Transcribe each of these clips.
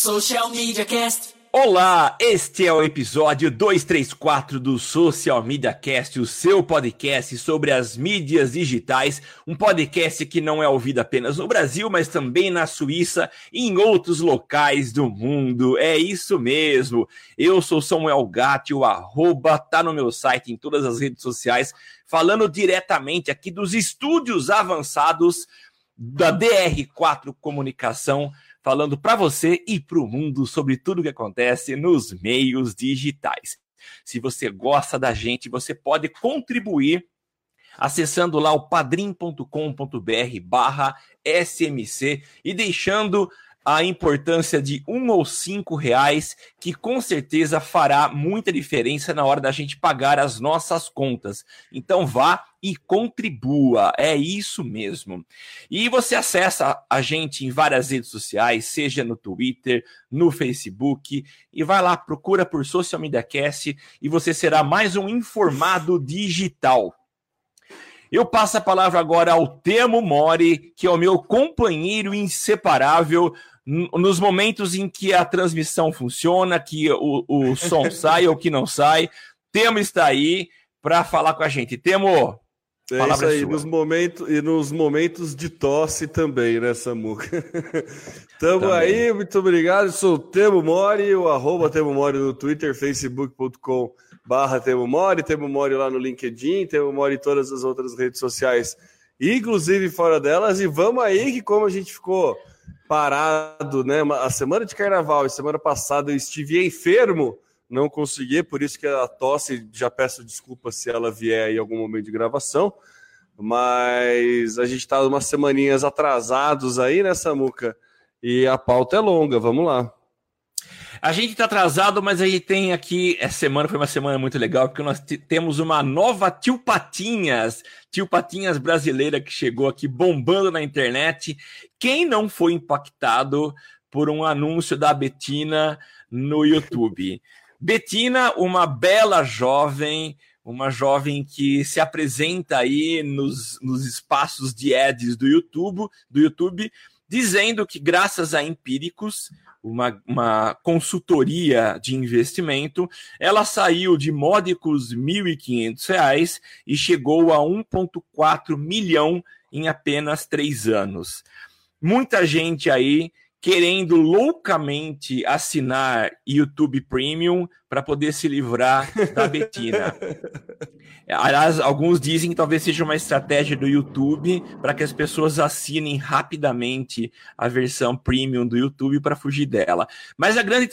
Social Media Cast. Olá, este é o episódio 234 do Social Media Cast, o seu podcast sobre as mídias digitais, um podcast que não é ouvido apenas no Brasil, mas também na Suíça e em outros locais do mundo. É isso mesmo. Eu sou Samuel Gatti, o arroba tá no meu site em todas as redes sociais, falando diretamente aqui dos estúdios avançados da DR4 Comunicação falando para você e para o mundo sobre tudo o que acontece nos meios digitais. Se você gosta da gente, você pode contribuir acessando lá o padrim.com.br barra SMC e deixando a importância de um ou cinco reais, que com certeza fará muita diferença na hora da gente pagar as nossas contas. Então vá e contribua, é isso mesmo. E você acessa a gente em várias redes sociais, seja no Twitter, no Facebook, e vai lá, procura por Social Media Cast e você será mais um informado digital. Eu passo a palavra agora ao Temo Mori, que é o meu companheiro inseparável nos momentos em que a transmissão funciona, que o, o som sai ou que não sai. Temo está aí para falar com a gente. Temo, é isso aí, nos momentos, e nos momentos de tosse também, né, Samuca? Tamo também. aí, muito obrigado. Sou o Temo Mori, o arroba Temo Mori no Twitter, facebook.com barra Temo Mori, Temo Mori lá no LinkedIn, Temo Mori em todas as outras redes sociais, inclusive fora delas. E vamos aí que como a gente ficou parado, né? A semana de carnaval e semana passada eu estive enfermo, não consegui, por isso que a tosse, já peço desculpa se ela vier em algum momento de gravação, mas a gente está umas semaninhas atrasados aí, né, Samuca? E a pauta é longa, vamos lá. A gente está atrasado, mas a gente tem aqui. Essa semana foi uma semana muito legal, porque nós temos uma nova Tio Patinhas, Tio Patinhas brasileira que chegou aqui bombando na internet. Quem não foi impactado por um anúncio da Betina no YouTube? Betina, uma bela jovem, uma jovem que se apresenta aí nos, nos espaços de ads do YouTube, do YouTube, dizendo que graças a empíricos uma, uma consultoria de investimento, ela saiu de módicos R$ 1.500 e chegou a 1,4 milhão em apenas três anos. Muita gente aí querendo loucamente assinar YouTube Premium para poder se livrar da Betina. Aliás, alguns dizem que talvez seja uma estratégia do YouTube para que as pessoas assinem rapidamente a versão premium do YouTube para fugir dela. Mas a grande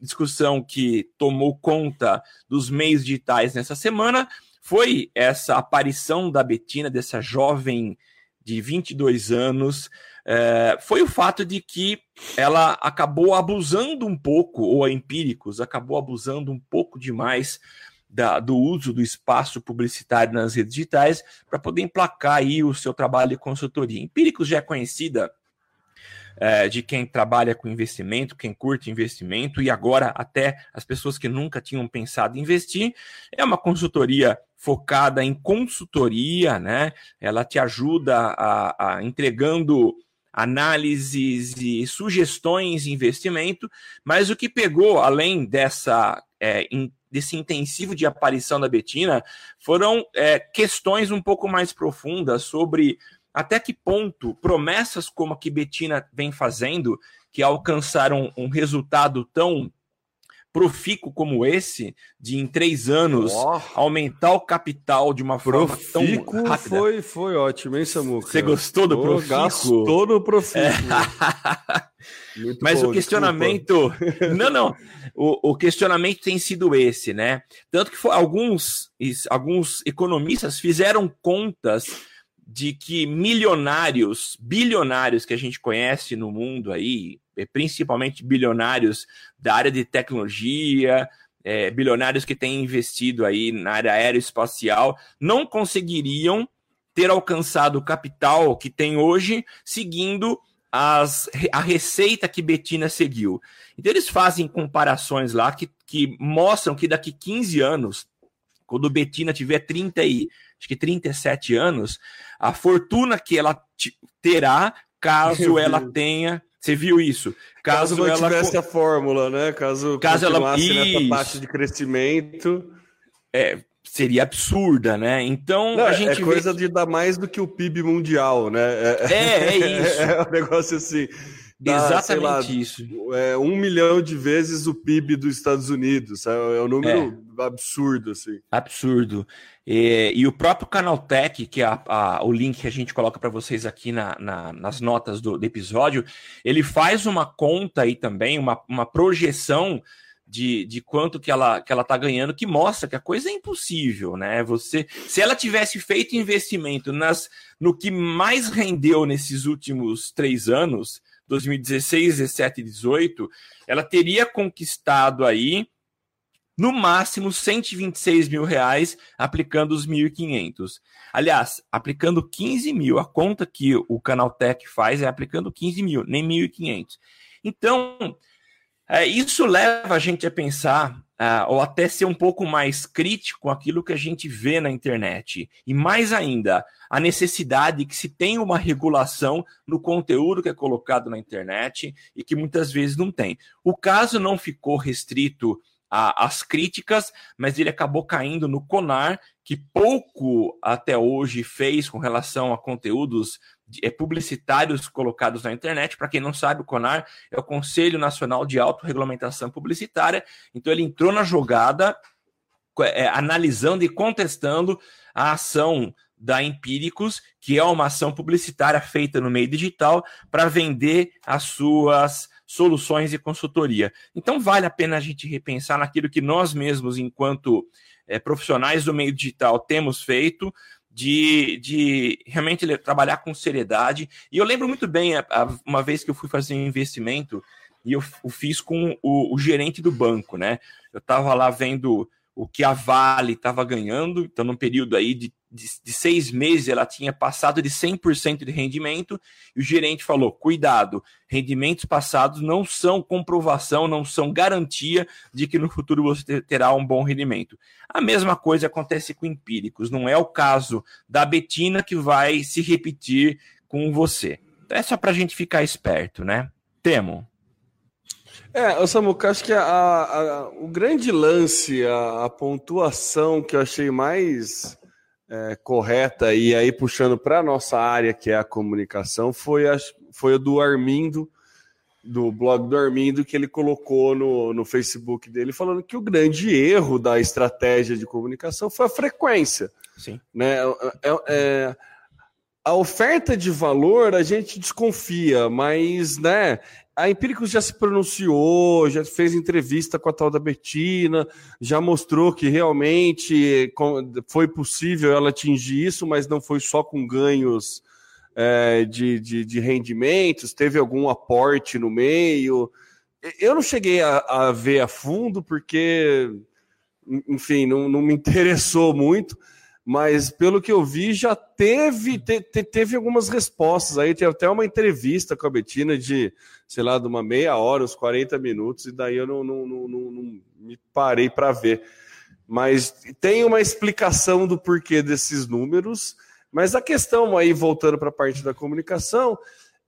discussão que tomou conta dos meios digitais nessa semana foi essa aparição da Betina, dessa jovem de 22 anos, é, foi o fato de que ela acabou abusando um pouco, ou a Empíricos acabou abusando um pouco demais da, do uso do espaço publicitário nas redes digitais para poder emplacar aí o seu trabalho de consultoria. Empíricos já é conhecida é, de quem trabalha com investimento, quem curte investimento, e agora até as pessoas que nunca tinham pensado em investir. É uma consultoria focada em consultoria, né? Ela te ajuda a, a entregando análises e sugestões de investimento, mas o que pegou, além dessa é, in, desse intensivo de aparição da Betina, foram é, questões um pouco mais profundas sobre até que ponto promessas como a que Betina vem fazendo, que alcançaram um resultado tão profícuo como esse, de em três anos oh. aumentar o capital de uma forma tão rápida. Foi, foi ótimo, hein, Samuca? Você gostou do oh, profícuo? Gastou no profícuo. É. Mas bom, o questionamento... Desculpa. Não, não. O, o, questionamento tem sido esse, né? Tanto que foi, alguns, alguns economistas fizeram contas de que milionários, bilionários que a gente conhece no mundo aí, é, principalmente bilionários da área de tecnologia, é, bilionários que têm investido aí na área aeroespacial, não conseguiriam ter alcançado o capital que tem hoje seguindo as, a receita que Betina seguiu. Então eles fazem comparações lá que, que mostram que daqui 15 anos, quando Betina tiver 30 e acho que 37 anos, a fortuna que ela terá caso ela tenha Você viu isso? Caso, caso ela tivesse a fórmula, né? Caso, caso ela nessa taxa de crescimento, é, seria absurda, né? Então Não, a gente é coisa vê... de dar mais do que o PIB mundial, né? É, é, é isso. é um negócio assim. Dá, Exatamente lá, isso. É um milhão de vezes o PIB dos Estados Unidos. É, é um número é. absurdo, assim. Absurdo. E, e o próprio Canaltech, que é a, a, o link que a gente coloca para vocês aqui na, na, nas notas do, do, episódio, ele faz uma conta aí também, uma, uma projeção de, de quanto que ela que ela está ganhando, que mostra que a coisa é impossível, né? Você, se ela tivesse feito investimento nas no que mais rendeu nesses últimos três anos, 2016, 17 e 18, ela teria conquistado aí no máximo 126 mil reais aplicando os 1.500. Aliás, aplicando 15 mil, a conta que o Canaltech faz é aplicando 15 mil, nem 1.500. Então, é, isso leva a gente a pensar uh, ou até ser um pouco mais crítico aquilo que a gente vê na internet. E mais ainda, a necessidade que se tenha uma regulação no conteúdo que é colocado na internet e que muitas vezes não tem. O caso não ficou restrito às críticas, mas ele acabou caindo no CONAR, que pouco até hoje fez com relação a conteúdos é, publicitários colocados na internet. Para quem não sabe, o CONAR é o Conselho Nacional de Autorregulamentação Publicitária. Então, ele entrou na jogada, é, analisando e contestando a ação da Empíricos, que é uma ação publicitária feita no meio digital para vender as suas soluções e consultoria. Então, vale a pena a gente repensar naquilo que nós mesmos, enquanto é, profissionais do meio digital, temos feito, de, de realmente trabalhar com seriedade. E eu lembro muito bem, a, a, uma vez que eu fui fazer um investimento, e eu, eu fiz com o, o, gerente do banco, né? Eu estava lá vendo o que a Vale estava ganhando, então, num período aí de, de, de, seis meses, ela tinha passado de 100% de rendimento, e o gerente falou: cuidado, rendimentos passados não são comprovação, não são garantia de que no futuro você terá um bom rendimento. A mesma coisa acontece com empíricos, não é o caso da Betina que vai se repetir com você. Então, é só para a gente ficar esperto, né? Temo. É, Samuca, acho que a, a, o grande lance, a, a, pontuação que eu achei mais é, correta, e aí puxando para a nossa área, que é a comunicação, foi a, foi a do Armindo, do blog do Armindo, que ele colocou no, no Facebook dele, falando que o grande erro da estratégia de comunicação foi a frequência. Sim. Né? É, é, a oferta de valor a gente desconfia, mas né, a Empíricos já se pronunciou, já fez entrevista com a tal da Betina, já mostrou que realmente foi possível ela atingir isso, mas não foi só com ganhos é, de, de, de, rendimentos, teve algum aporte no meio. Eu não cheguei a, a ver a fundo, porque, enfim, não, não me interessou muito mas pelo que eu vi, já teve, te, te, teve algumas respostas aí. Tem até uma entrevista com a Betina de, sei lá, de uma meia hora, uns 40 minutos, e daí eu não, não, não, não, me parei para ver. Mas tem uma explicação do porquê desses números. Mas a questão aí, voltando para a parte da comunicação,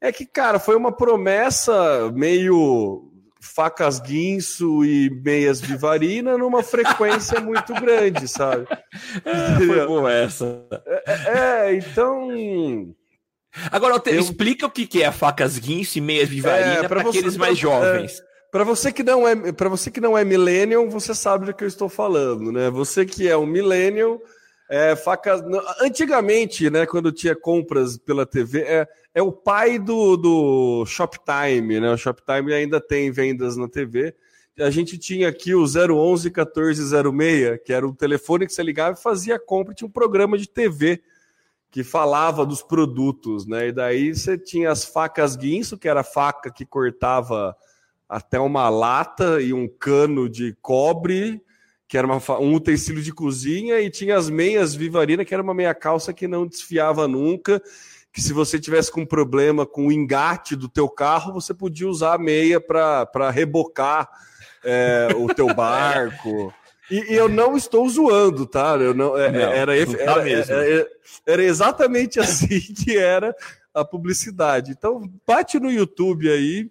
é que, cara, foi uma promessa meio facas guinso e meias vivarina numa frequência muito grande, sabe? É, foi boa essa. É, é, é então. Agora, eu... explica o que é facas guinso e meias vivarina é, para aqueles mais jovens. É, para você que não é, para você que não é millennial, você sabe do que eu estou falando, né? Você que é um millennial, é, facas. Antigamente, né, quando tinha compras pela TV, é, é o pai do, do Shoptime, né? O Shoptime ainda tem vendas na TV. A gente tinha aqui o 011 1406, que era um telefone que você ligava e fazia compra, tinha um programa de TV que falava dos produtos, né? E daí você tinha as facas guinso, que era a faca que cortava até uma lata e um cano de cobre, que era uma, um utensílio de cozinha, e tinha as meias Vivarina, que era uma meia calça que não desfiava nunca, que se você tivesse com problema com o engate do teu carro, você podia usar a meia para rebocar é, o teu barco. E, e, eu não estou zoando, tá? Eu não, é, não era, tá era, era, era, exatamente assim que era a publicidade. Então, bate no YouTube aí,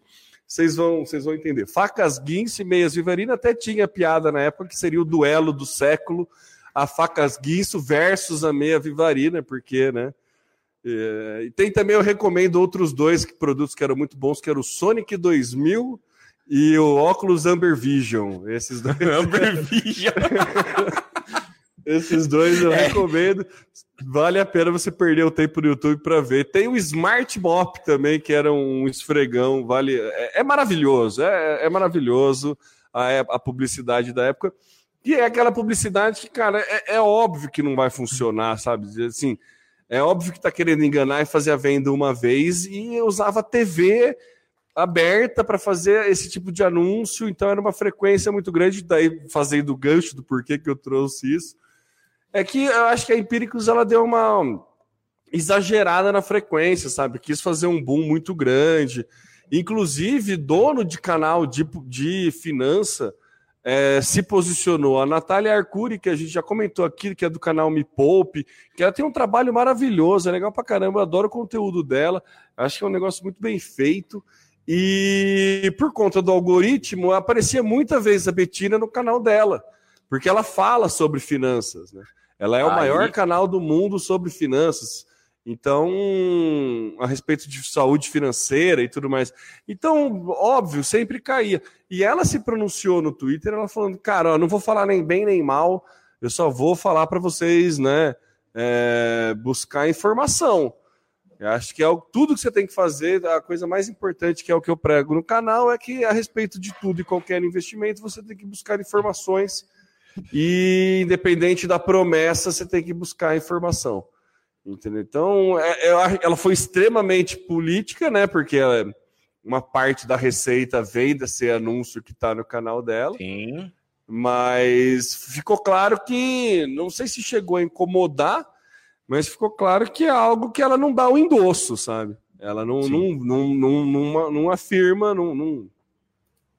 vocês vão, vocês vão entender. Facas Guinso e Meias Vivarina até tinha piada na época que seria o duelo do século, a Facas Guinso versus a Meia Vivarina, porque, né? É, e tem também, eu recomendo outros dois produtos que eram muito bons, que era o Sonic 2000 e o óculos Amber Vision. Esses dois. Amber Vision. Esses dois eu é. recomendo. Vale a pena você perder o tempo no YouTube para ver. Tem o Smart Mop também, que era um esfregão. Vale, é, é maravilhoso, é, é maravilhoso a, a, publicidade da época. E é aquela publicidade que, cara, é, é óbvio que não vai funcionar, sabe? Assim, é óbvio que está querendo enganar e fazer a venda uma vez e usava TV aberta para fazer esse tipo de anúncio, então era uma frequência muito grande, daí fazendo o gancho do porquê que eu trouxe isso. É que eu acho que a Empíricos ela deu uma exagerada na frequência, sabe? Quis fazer um boom muito grande. Inclusive, dono de canal de, de finança é, se posicionou. A Natália Arcuri, que a gente já comentou aqui, que é do canal Me Poupe, que ela tem um trabalho maravilhoso, é legal pra caramba, eu adoro o conteúdo dela, acho que é um negócio muito bem feito. E por conta do algoritmo, aparecia muita vez a Betina no canal dela, porque ela fala sobre finanças, né? Ela é o Aí... maior canal do mundo sobre finanças. Então, a respeito de saúde financeira e tudo mais. Então, óbvio, sempre caía. E ela se pronunciou no Twitter, ela falando, cara, ó, não vou falar nem bem nem mal, eu só vou falar para vocês, né, é, buscar informação. Eu acho que é o, tudo que você tem que fazer, a coisa mais importante, que é o que eu prego no canal, é que a respeito de tudo e qualquer investimento, você tem que buscar informações e, independente da promessa, você tem que buscar informação. Entendeu? Então, é, é, ela foi extremamente política, né? Porque ela, uma parte da receita vem desse anúncio que está no canal dela. Sim. Mas ficou claro que, não sei se chegou a incomodar, mas ficou claro que é algo que ela não dá o endosso, sabe? Ela não, não, não, não, não, não, afirma, não, não,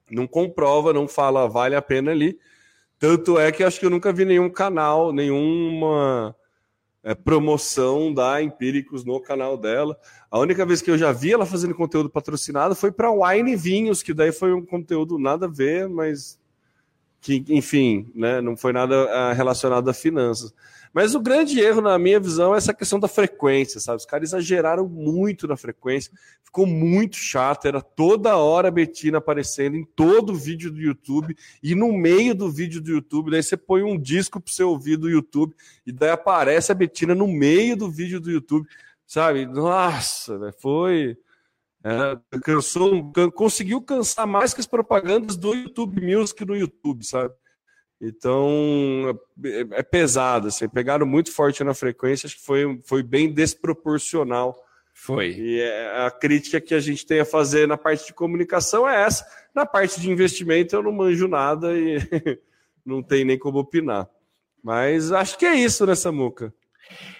não comprova, não fala vale a pena ali. Tanto é que acho que eu nunca vi nenhum canal, nenhuma é, promoção da Empíricos no canal dela. A única vez que eu já vi ela fazendo conteúdo patrocinado foi para Wine Vinhos, que daí foi um conteúdo nada a ver, mas que, enfim, né, não foi nada ah, relacionado a finanças. Mas o grande erro, na minha visão, é essa questão da frequência, sabe? Os caras exageraram muito na frequência, ficou muito chato, era toda hora a Betina aparecendo em todo vídeo do YouTube, e no meio do vídeo do YouTube, daí você põe um disco para você ouvir do YouTube, e daí aparece a Betina no meio do vídeo do YouTube, sabe? Nossa, foi. É, cansou, conseguiu cansar mais que as propagandas do YouTube Music no YouTube, sabe? Então é, é pesado, assim, pegaram muito forte na frequência, acho que foi, foi bem desproporcional. Foi. E é, a crítica que a gente tem a fazer na parte de comunicação é essa. Na parte de investimento eu não manjo nada e não tem nem como opinar. Mas acho que é isso, né, Samuca?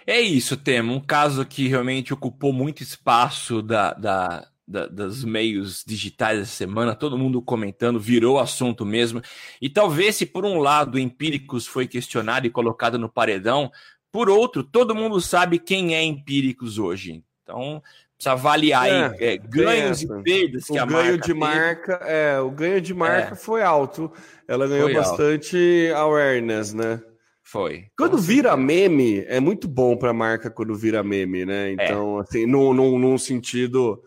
É isso, Temo. Um caso que realmente ocupou muito espaço da, da, da, dos meios digitais essa semana, todo mundo comentando, virou assunto mesmo. E talvez, se por um lado Empíricos foi questionado e colocado no paredão, por outro, todo mundo sabe quem é Empíricos hoje. Então, precisa avaliar é, aí, é, ganhos e perdas que o a ganho marca de marca é o ganho de marca é. foi alto ela ganhou foi bastante alto. awareness né foi quando vira meme é muito bom para a marca quando vira meme né é. então assim num, num, num sentido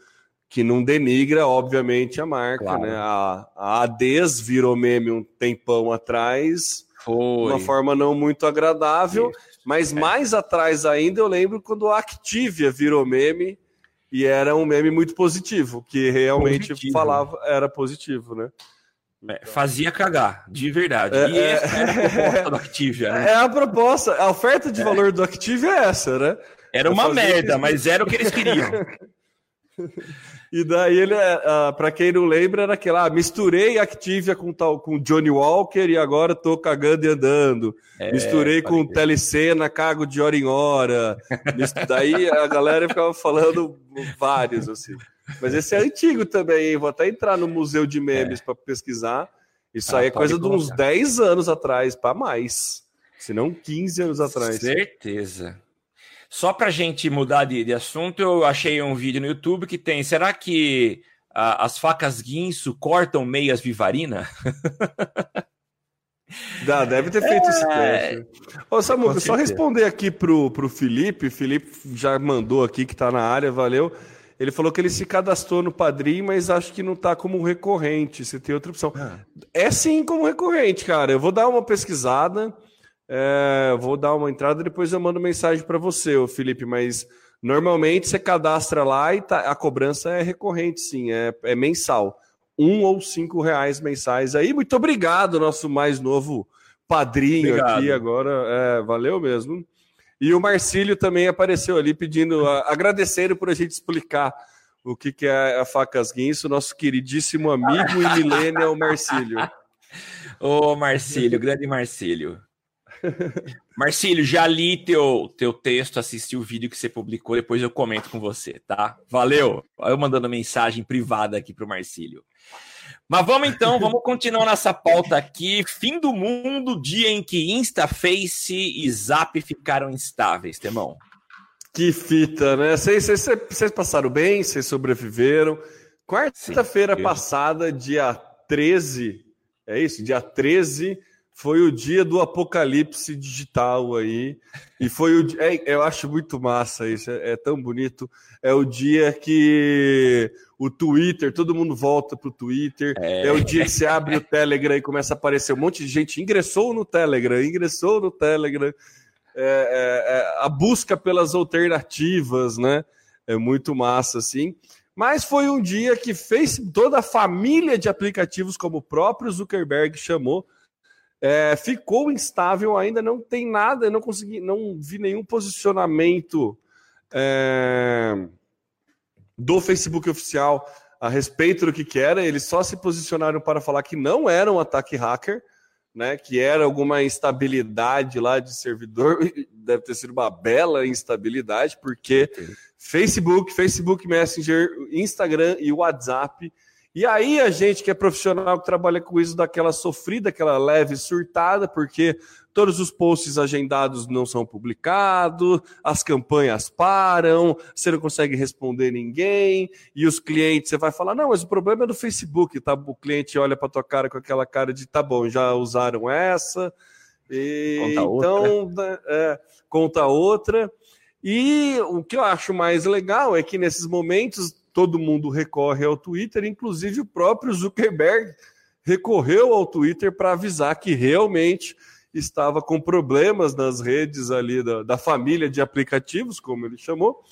que não denigra, obviamente, a marca, claro. né? A, a Ades virou meme um tempão atrás, Foi. de uma forma não muito agradável, Isso. mas é. mais atrás ainda eu lembro quando a Activia virou meme e era um meme muito positivo, que realmente positivo. falava, era positivo, né? É, fazia cagar, de verdade. É, e é. essa era a proposta do Activia, né? É a proposta, a oferta de é. valor do Activia é essa, né? Era uma merda, mas era o que eles queriam. E daí ele, uh, para quem não lembra, era aquela, ah, misturei Activia com tal com Johnny Walker e agora tô cagando e andando. É, misturei com Telecena, cago de hora em hora. daí a galera ficava falando vários assim. Mas esse é antigo também, hein? vou até entrar no museu de memes é. para pesquisar. Isso ah, aí é coisa de uns 10 anos atrás, para mais. Se não 15 anos atrás. Certeza. Só para gente mudar de, de, assunto, eu achei um vídeo no YouTube que tem. Será que a, as facas guinso cortam meias vivarina? Dá, deve ter feito é... esse teste. Ô, Samuca, só responder aqui pro, pro Felipe. Felipe já mandou aqui que tá na área, valeu. Ele falou que ele se cadastrou no Padrim, mas acho que não tá como recorrente. Você tem outra opção. Ah. É sim como recorrente, cara. Eu vou dar uma pesquisada, é, vou dar uma entrada, depois eu mando mensagem para você, ô Felipe. Mas normalmente você cadastra lá e tá, a cobrança é recorrente, sim, é, é mensal um ou cinco reais mensais aí. Muito obrigado, nosso mais novo padrinho obrigado. aqui agora. É, valeu mesmo. E o Marcílio também apareceu ali pedindo, agradecendo por a gente explicar o que, que é a Facas Guinso, nosso queridíssimo amigo e millennial Marcílio. Ô, Marcílio, grande Marcílio. Marcílio, já li teu, teu texto, assisti o vídeo que você publicou, depois eu comento com você, tá? Valeu! Eu mandando mensagem privada aqui pro Marcílio. Mas vamos então, vamos continuar nessa pauta aqui. Fim do mundo, dia em que Insta, Face e Zap ficaram instáveis, Temão. Que fita, né? Vocês passaram bem, vocês sobreviveram. Quarta-feira passada, dia 13, é isso? Dia 13, foi o dia do apocalipse digital aí. E foi o é, eu acho muito massa isso, é, é, tão bonito. É o dia que o Twitter, todo mundo volta pro Twitter. É. é o dia que você abre o Telegram e começa a aparecer um monte de gente ingressou no Telegram, ingressou no Telegram. É, é, é, a busca pelas alternativas, né? É muito massa, assim. Mas foi um dia que fez toda a família de aplicativos, como o próprio Zuckerberg chamou, é, ficou instável, ainda não tem nada, não consegui, não vi nenhum posicionamento é, do Facebook oficial a respeito do que, que era. Eles só se posicionaram para falar que não era um ataque hacker, né? Que era alguma instabilidade lá de servidor. Deve ter sido uma bela instabilidade, porque Facebook, Facebook Messenger, Instagram e WhatsApp e aí a gente que é profissional que trabalha com isso daquela sofrida, aquela leve surtada, porque todos os posts agendados não são publicados, as campanhas param, você não consegue responder ninguém, e os clientes, você vai falar, não, mas o problema é do Facebook, tá? O cliente olha para tua cara com aquela cara de, tá bom, já usaram essa, e, conta então. Né, é, conta outra. E o que eu acho mais legal é que nesses momentos todo mundo recorre ao Twitter, inclusive o próprio Zuckerberg recorreu ao Twitter para avisar que realmente estava com problemas nas redes ali da, da família de aplicativos, como ele chamou,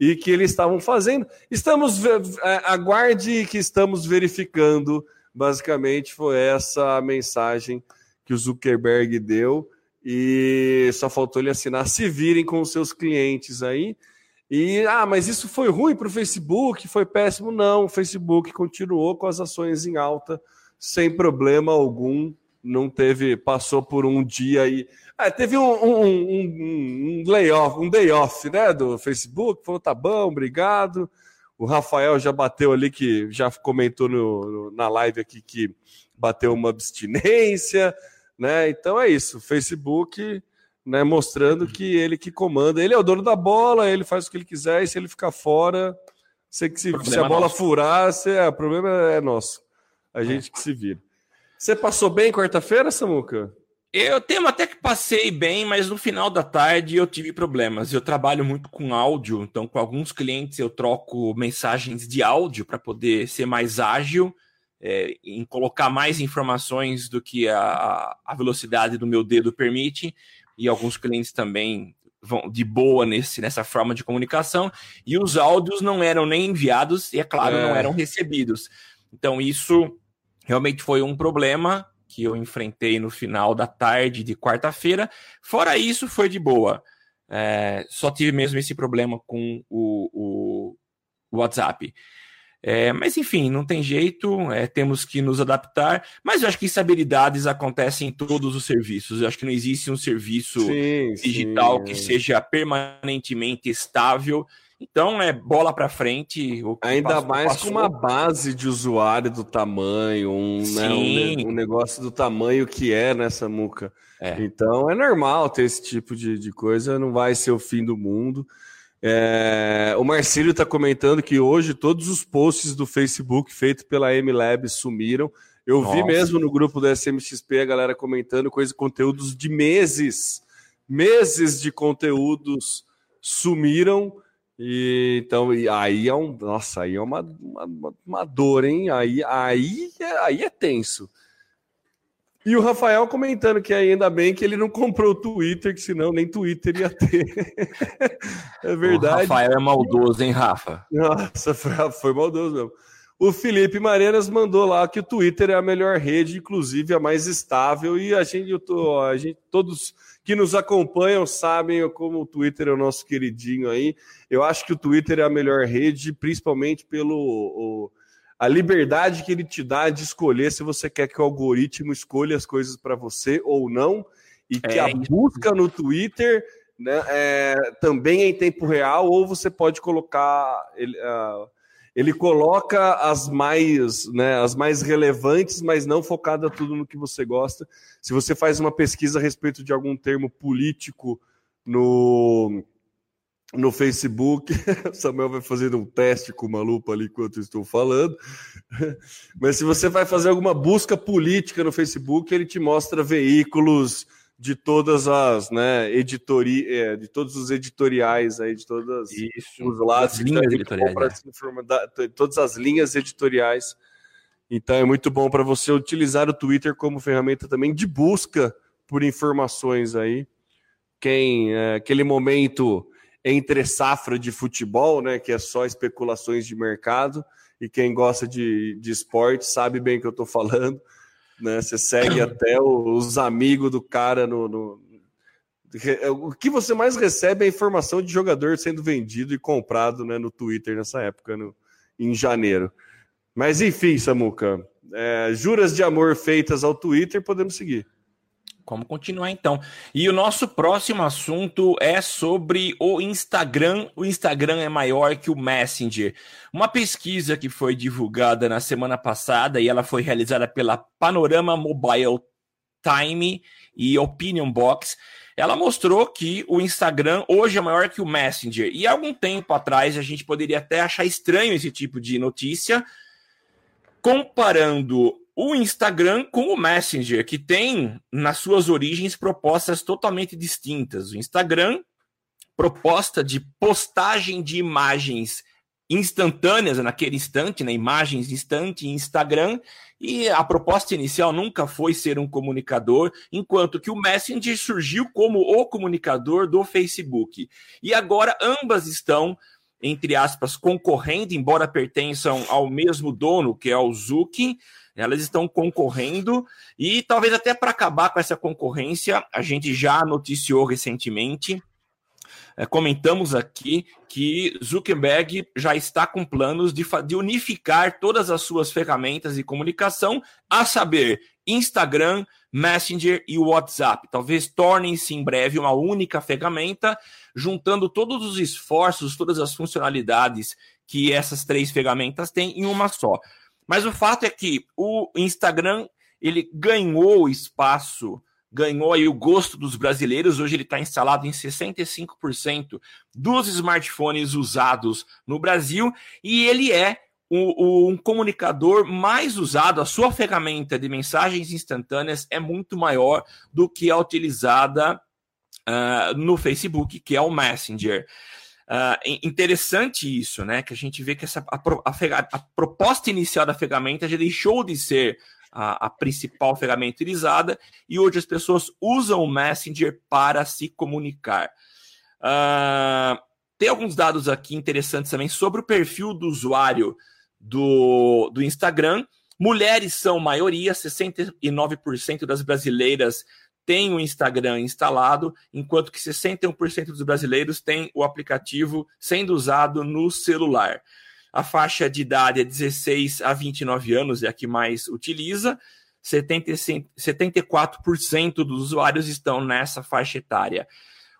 e que eles estavam fazendo. Estamos é, aguarde que estamos verificando. Basicamente foi essa a mensagem que o Zuckerberg deu e só faltou ele assinar. Se virem com os seus clientes aí. E, ah, mas isso foi ruim para o Facebook, foi péssimo. Não, o Facebook continuou com as ações em alta, sem problema algum. Não teve, passou por um dia aí. Ah, teve um, um, um, um layoff, um day off, né, do Facebook. Falou, tá bom, obrigado. O Rafael já bateu ali, que já comentou no, no, na live aqui que bateu uma abstinência, né? Então é isso. Facebook né, mostrando que ele que comanda, ele é o dono da bola, ele faz o que ele quiser, e se ele ficar fora, se, se, se a bola nosso. furar, se, é, o problema é nosso. A gente que se vira. Você passou bem quarta-feira, Samuca? Eu tenho até que passei bem, mas no final da tarde eu tive problemas. Eu trabalho muito com áudio, então com alguns clientes eu troco mensagens de áudio para poder ser mais ágil é, em colocar mais informações do que a, a velocidade do meu dedo permite e alguns clientes também vão de boa nesse, nessa forma de comunicação, e os áudios não eram nem enviados e, é claro, é. não eram recebidos. Então, isso realmente foi um problema que eu enfrentei no final da tarde de quarta-feira. Fora isso, foi de boa. É, só tive mesmo esse problema com o, o WhatsApp. É, mas enfim, não tem jeito, é, temos que nos adaptar. Mas eu acho que instabilidades acontecem em todos os serviços. Eu acho que não existe um serviço sim, digital sim. que seja permanentemente estável Então, é bola para frente. Ainda mais passou. com uma base de usuário do tamanho, um, né, um, um, negócio do tamanho que é nessa muca. É. Então, é normal ter esse tipo de, de coisa, não vai ser o fim do mundo. É, o Marcílio está comentando que hoje todos os posts do Facebook feitos pela MLab sumiram. Eu Nossa. vi mesmo no grupo do SMXP a galera comentando coisas, conteúdos de meses, meses de conteúdos sumiram. E então, e aí é um, nossa, aí é uma, uma, uma dor, hein? Aí, aí, é, aí é tenso. E o Rafael comentando que ainda bem que ele não comprou o Twitter, que senão nem Twitter ia ter. é verdade. O Rafael é maldoso, hein, Rafa? Nossa, foi, foi maldoso mesmo. O Felipe Marenas mandou lá que o Twitter é a melhor rede, inclusive a mais estável, e a gente, tô, a gente todos que nos acompanham sabem como o Twitter é o nosso queridinho aí. Eu acho que o Twitter é a melhor rede, principalmente pelo o, a liberdade que ele te dá de escolher se você quer que o algoritmo escolha as coisas para você ou não, e que é, a busca no Twitter né, é, também é em tempo real, ou você pode colocar. Ele, uh, ele coloca as mais, né, as mais relevantes, mas não focada tudo no que você gosta. Se você faz uma pesquisa a respeito de algum termo político no, no Facebook, Samuel vai fazendo um teste com uma lupa ali enquanto estou falando. Mas se você vai fazer alguma busca política no Facebook, ele te mostra veículos de todas as, né, editori é, de todos os editoriais aí, de todas Isso, os lados, as linhas editoriais, é. todas as linhas editoriais. Então é muito bom para você utilizar o Twitter como ferramenta também de busca por informações aí. Quem é, aquele momento entre safra de futebol, né, que é só especulações de mercado, e quem gosta de, de esporte sabe bem o que eu estou falando né? Você segue até os amigos do cara no, no, O que você mais recebe é a informação de jogador sendo vendido e comprado né, no Twitter nessa época, no, em janeiro. Mas enfim, Samuca, é, juras de amor feitas ao Twitter, podemos seguir. Vamos continuar então. E o nosso próximo assunto é sobre o Instagram. O Instagram é maior que o Messenger. Uma pesquisa que foi divulgada na semana passada e ela foi realizada pela Panorama Mobile Time e Opinion Box. Ela mostrou que o Instagram hoje é maior que o Messenger. E algum tempo atrás a gente poderia até achar estranho esse tipo de notícia, comparando o Instagram com o Messenger, que tem nas suas origens propostas totalmente distintas. O Instagram, proposta de postagem de imagens instantâneas naquele instante, né? imagens instante Instagram, e a proposta inicial nunca foi ser um comunicador, enquanto que o Messenger surgiu como o comunicador do Facebook. E agora ambas estão entre aspas, concorrendo, embora pertençam ao mesmo dono, que é o Zuki, elas estão concorrendo e talvez até para acabar com essa concorrência, a gente já noticiou recentemente, é, comentamos aqui que Zuckerberg já está com planos de, de unificar todas as suas ferramentas de comunicação, a saber, Instagram, Messenger e WhatsApp. Talvez tornem-se em breve uma única ferramenta, juntando todos os esforços, todas as funcionalidades que essas três ferramentas têm em uma só. Mas o fato é que o Instagram ele ganhou espaço, ganhou aí o gosto dos brasileiros. Hoje ele está instalado em 65% dos smartphones usados no Brasil e ele é o, o, um comunicador mais usado, a sua ferramenta de mensagens instantâneas é muito maior do que a utilizada uh, no Facebook, que é o Messenger. Uh, interessante isso, né? Que a gente vê que essa, a, a, a proposta inicial da ferramenta já deixou de ser a, a, principal ferramenta utilizada e hoje as pessoas usam o Messenger para se comunicar. Uh, tem alguns dados aqui interessantes também sobre o perfil do usuário do, do Instagram. Mulheres são maioria, 69% das brasileiras tem o Instagram instalado, enquanto que 61% dos brasileiros têm o aplicativo sendo usado no celular. A faixa de idade é 16 a 29 anos, é a que mais utiliza. 74% dos usuários estão nessa faixa etária.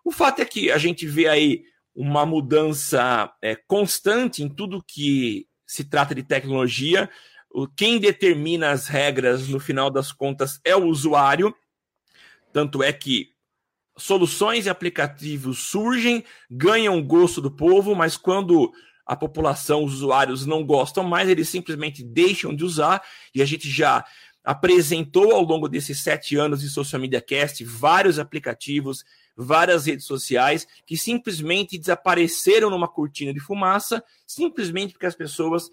O fato é que a gente vê aí uma mudança é, constante em tudo que se trata de tecnologia. Quem determina as regras, no final das contas, é o usuário. Tanto é que soluções e aplicativos surgem, ganham o gosto do povo, mas quando a população, os usuários não gostam mais, eles simplesmente deixam de usar, e a gente já apresentou ao longo desses sete anos de Social Media Cast vários aplicativos, várias redes sociais que simplesmente desapareceram numa cortina de fumaça, simplesmente porque as pessoas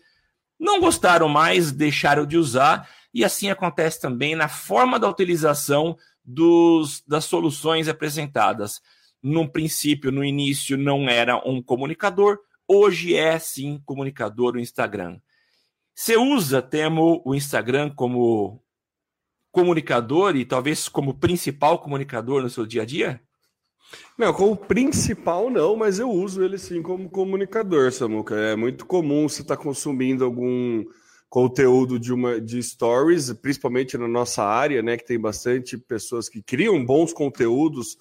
não gostaram mais, deixaram de usar, e assim acontece também na forma da utilização dos, das soluções apresentadas. No princípio, no início, não era um comunicador, hoje é sim comunicador o Instagram. Você usa, Temo, o Instagram como comunicador e talvez como principal comunicador no seu dia a dia? Não, como principal não, mas eu uso ele sim como comunicador, Samuca. É muito comum você estar tá consumindo algum conteúdo de uma de stories, principalmente na nossa área, né, que tem bastante pessoas que criam bons conteúdos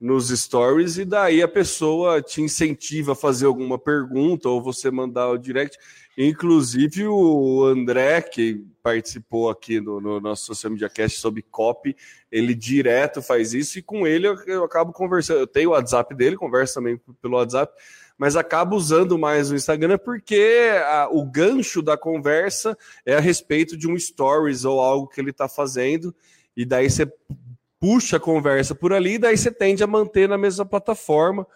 nos stories e daí a pessoa te incentiva a fazer alguma pergunta ou você mandar o direct. Inclusive o André, que participou aqui no, no nosso Social Media Cast sobre copy, ele direto faz isso e com ele eu, eu acabo conversando. Eu tenho o WhatsApp dele, converso também pelo WhatsApp, mas acabo usando mais o Instagram porque a, o gancho da conversa é a respeito de um stories ou algo que ele está fazendo, e daí você puxa a conversa por ali, e daí você tende a manter na mesma plataforma.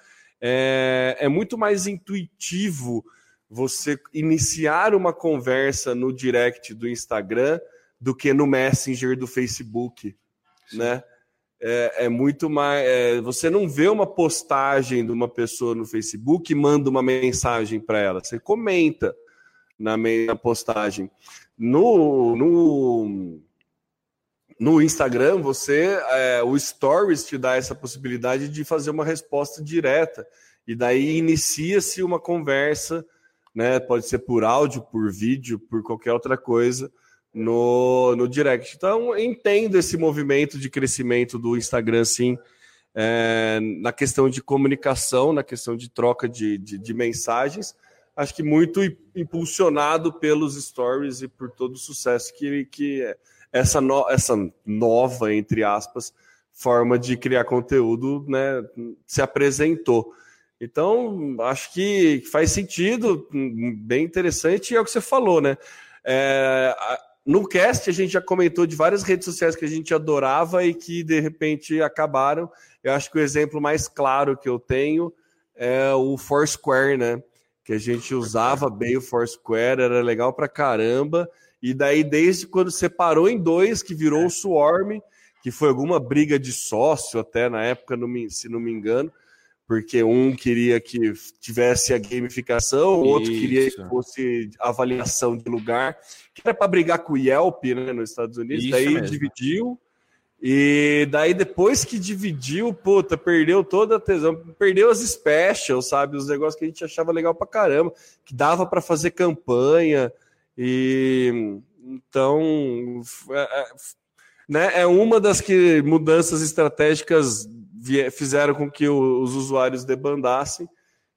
É, é muito mais intuitivo você iniciar uma conversa no direct do Instagram do que no Messenger do Facebook, Sim. né? É, é, muito mais. É, você não vê uma postagem de uma pessoa no Facebook e manda uma mensagem para ela. Você comenta na, na postagem. No, no, no Instagram, você é, o Stories te dá essa possibilidade de fazer uma resposta direta. E daí inicia-se uma conversa né? Pode ser por áudio, por vídeo, por qualquer outra coisa no, no direct. Então, entendo esse movimento de crescimento do Instagram, sim, é, na questão de comunicação, na questão de troca de, de, de, mensagens. Acho que muito impulsionado pelos stories e por todo o sucesso que, que essa, no, essa nova, entre aspas, forma de criar conteúdo né, se apresentou. Então, acho que faz sentido, bem interessante, e é o que você falou, né? É, no cast, a gente já comentou de várias redes sociais que a gente adorava e que de repente acabaram. Eu acho que o exemplo mais claro que eu tenho é o Foursquare, né? Que a gente usava bem o Foursquare, era legal pra caramba. E daí, desde quando separou em dois, que virou o Swarm, que foi alguma briga de sócio até na época, se não me engano porque um queria que tivesse a gamificação, o outro queria que fosse avaliação de lugar, que era para brigar com o Yelp né, nos Estados Unidos, Isso daí mesmo. dividiu. E daí, depois que dividiu, puta, perdeu toda a tesão, perdeu as specials, sabe? Os negócios que a gente achava legal pra caramba, que dava para fazer campanha. E então, é, é, né, é uma das que mudanças estratégicas fizeram com que os usuários debandassem,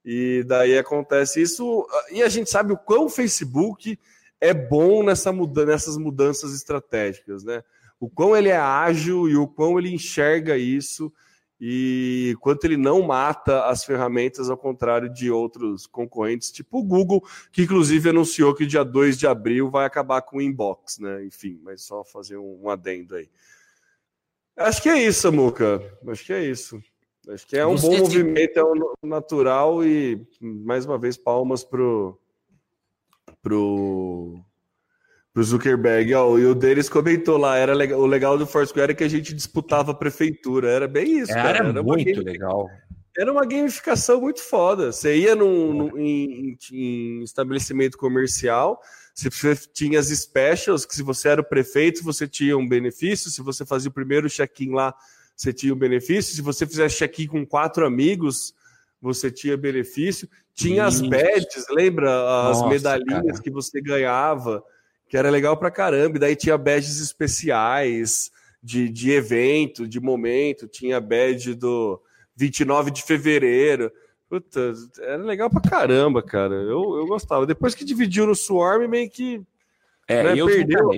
e daí acontece isso. E a gente sabe o quão o Facebook é bom nessa muda nessas mudanças estratégicas, né? O quão ele é ágil e o quão ele enxerga isso e quanto ele não mata as ferramentas, ao contrário de outros concorrentes, tipo o Google, que inclusive anunciou que dia 2 de abril vai acabar com o inbox, né? Enfim, mas só fazer um, um adendo aí. Acho que é isso, Samuca. Acho que é isso. Acho que é um Você bom movimento, é um natural e, mais uma vez, palmas pro, pro, pro Zuckerberg. Ó, e o deles comentou lá, era legal, o legal do Foursquare é que a gente disputava a prefeitura. Era bem isso, era, cara. Era muito legal. Era uma gamificação muito foda. Você ia num, num em, em estabelecimento comercial, você tinha as specials, que se você era o prefeito, você tinha um benefício. Se você fazia o primeiro check-in lá, você tinha um benefício. Se você fizesse check-in com quatro amigos, você tinha benefício. Tinha Isso. as badges, lembra? As Nossa, medalhinhas cara. que você ganhava, que era legal pra caramba. E daí tinha badges especiais de, de evento, de momento. Tinha badge do 29 de fevereiro. Puta, era legal pra caramba, cara. Eu, eu gostava. Depois que dividiu no Swarm, meio que. É, né, eu perdeu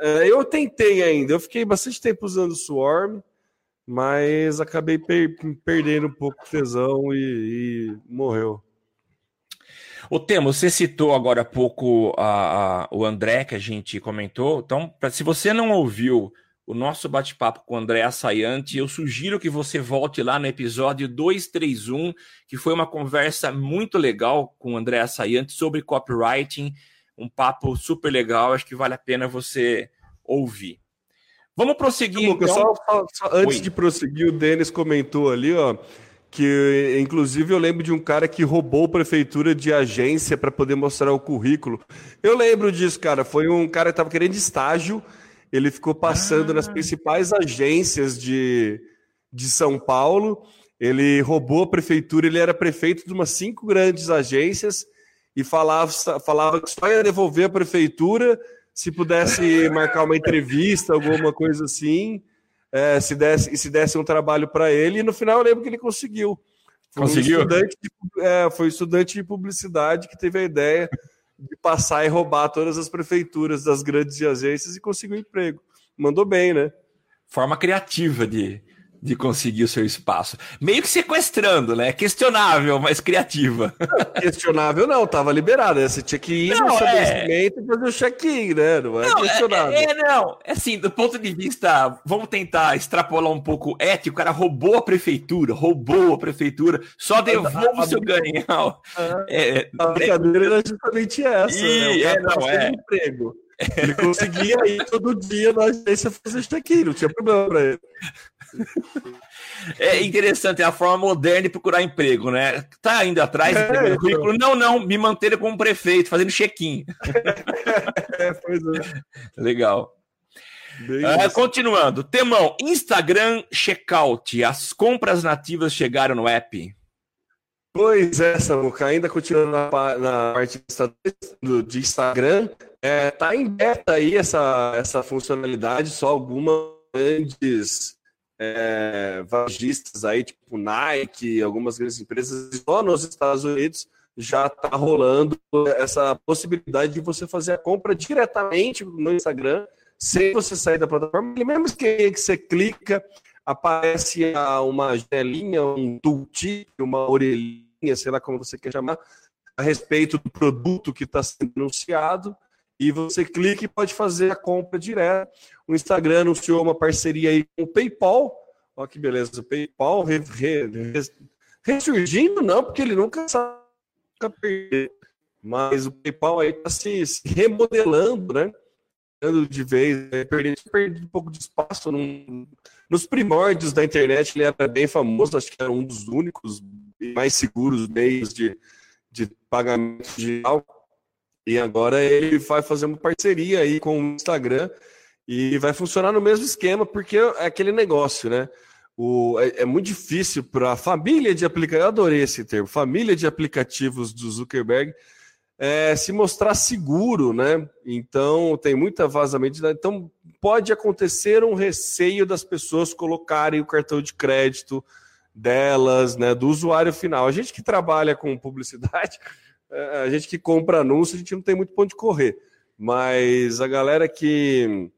é, eu tentei ainda. Eu fiquei bastante tempo usando o Swarm, mas acabei per perdendo um pouco de tesão e, e morreu. O Temo, você citou agora há pouco a, a, o André, que a gente comentou. Então, pra, se você não ouviu o nosso bate-papo com o André Assayante. Eu sugiro que você volte lá no episódio 231, que foi uma conversa muito legal com o André Assayante sobre copywriting. Um papo super legal, acho que vale a pena você ouvir. Vamos prosseguir. então. só, só, só antes Oi. de prosseguir, o Denis comentou ali, ó, que inclusive eu lembro de um cara que roubou prefeitura de agência para poder mostrar o currículo. Eu lembro disso, cara. Foi um cara que estava querendo estágio ele ficou passando ah. nas principais agências de, de São Paulo. Ele roubou a prefeitura, ele era prefeito de umas cinco grandes agências e falava, falava que só ia devolver a prefeitura se pudesse marcar uma entrevista, alguma coisa assim, é, se desse, se desse um trabalho para ele. E no final eu lembro que ele conseguiu. Foi conseguiu? Um estudante de, é, foi estudante de publicidade que teve a ideia de passar e roubar todas as prefeituras das grandes agências e conseguir um emprego. Mandou bem, né? Forma criativa de, de conseguir o seu espaço. Meio que sequestrando, né? Questionável, mas criativa. Questionável não, tava liberado. Né? Você tinha que ir não, no estabelecimento é... e fazer o check-in, né? Não é não, questionável. É, é, não, é assim, do ponto de vista, vamos tentar extrapolar um pouco ético, o cara roubou a prefeitura, roubou a prefeitura, só devolva o seu ganho. É, a brincadeira era justamente essa. E, né? é, não, é. emprego. Ele conseguia ir todo dia na agência fazer check-in, não tinha problema para ele. É interessante, é a forma moderna de procurar emprego, né? Tá indo atrás é, do currículo. Não, não, me manter como prefeito, fazendo check-in. É, pois é. Legal. Uh, continuando, Temão, Instagram checkout. As compras nativas chegaram no app. Pois é, Samuca, ainda continuando na, na parte de Instagram, é, tá em beta aí essa, essa funcionalidade, só algumas grandes é, varejistas aí, tipo Nike, algumas grandes empresas, só nos Estados Unidos já está rolando essa possibilidade de você fazer a compra diretamente no Instagram, sem você sair da plataforma. E mesmo que, você clica, aparece uma janelinha, um tooltip, uma orelhinha, sei lá como você quer chamar, a respeito do produto que está sendo anunciado e você clica e pode fazer a compra direta. O Instagram anunciou uma parceria aí com o PayPal. Olha que beleza, o PayPal re, re, re, ressurgindo, não, porque ele nunca sabe perder. Mas o PayPal aí está se, se, remodelando, né? De vez, né? perdendo, perdendo um pouco de espaço. Num, nos primórdios da internet, ele era bem famoso, acho que era um dos únicos mais seguros meios de, de pagamento digital e agora ele vai fazer uma parceria aí com o Instagram e vai funcionar no mesmo esquema, porque é aquele negócio, né? O, é, é muito difícil para a família de aplicativos, eu adorei esse termo, família de aplicativos do Zuckerberg, é, se mostrar seguro, né? Então tem muita vazamento. Então pode acontecer um receio das pessoas colocarem o cartão de crédito delas, né? Do usuário final. A gente que trabalha com publicidade a gente que compra anúncio, a gente não tem muito ponto de correr. Mas a galera que.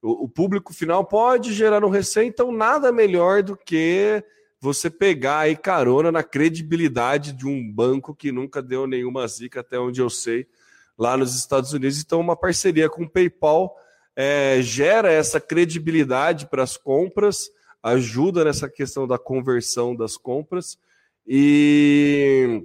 O, o público final pode gerar um receio, então nada melhor do que você pegar aí carona na credibilidade de um banco que nunca deu nenhuma zica, até onde eu sei, lá nos Estados Unidos. Então, uma parceria com o PayPal é, gera essa credibilidade para as compras, ajuda nessa questão da conversão das compras e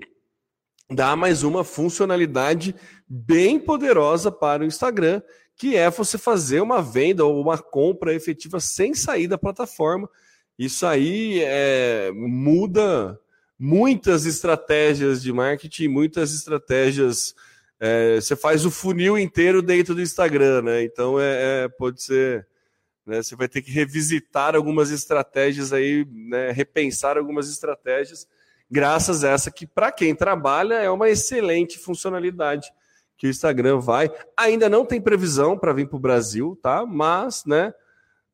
dá mais uma funcionalidade bem poderosa para o Instagram, que é você fazer uma venda ou uma compra efetiva sem sair da plataforma. Isso aí é, muda muitas estratégias de marketing, muitas estratégias. É, você faz o funil inteiro dentro do Instagram, né? Então é, é pode ser. Né, você vai ter que revisitar algumas estratégias aí, né, repensar algumas estratégias graças a essa que, para quem trabalha, é uma excelente funcionalidade que o Instagram vai. Ainda não tem previsão para vir para o Brasil, tá? Mas, né?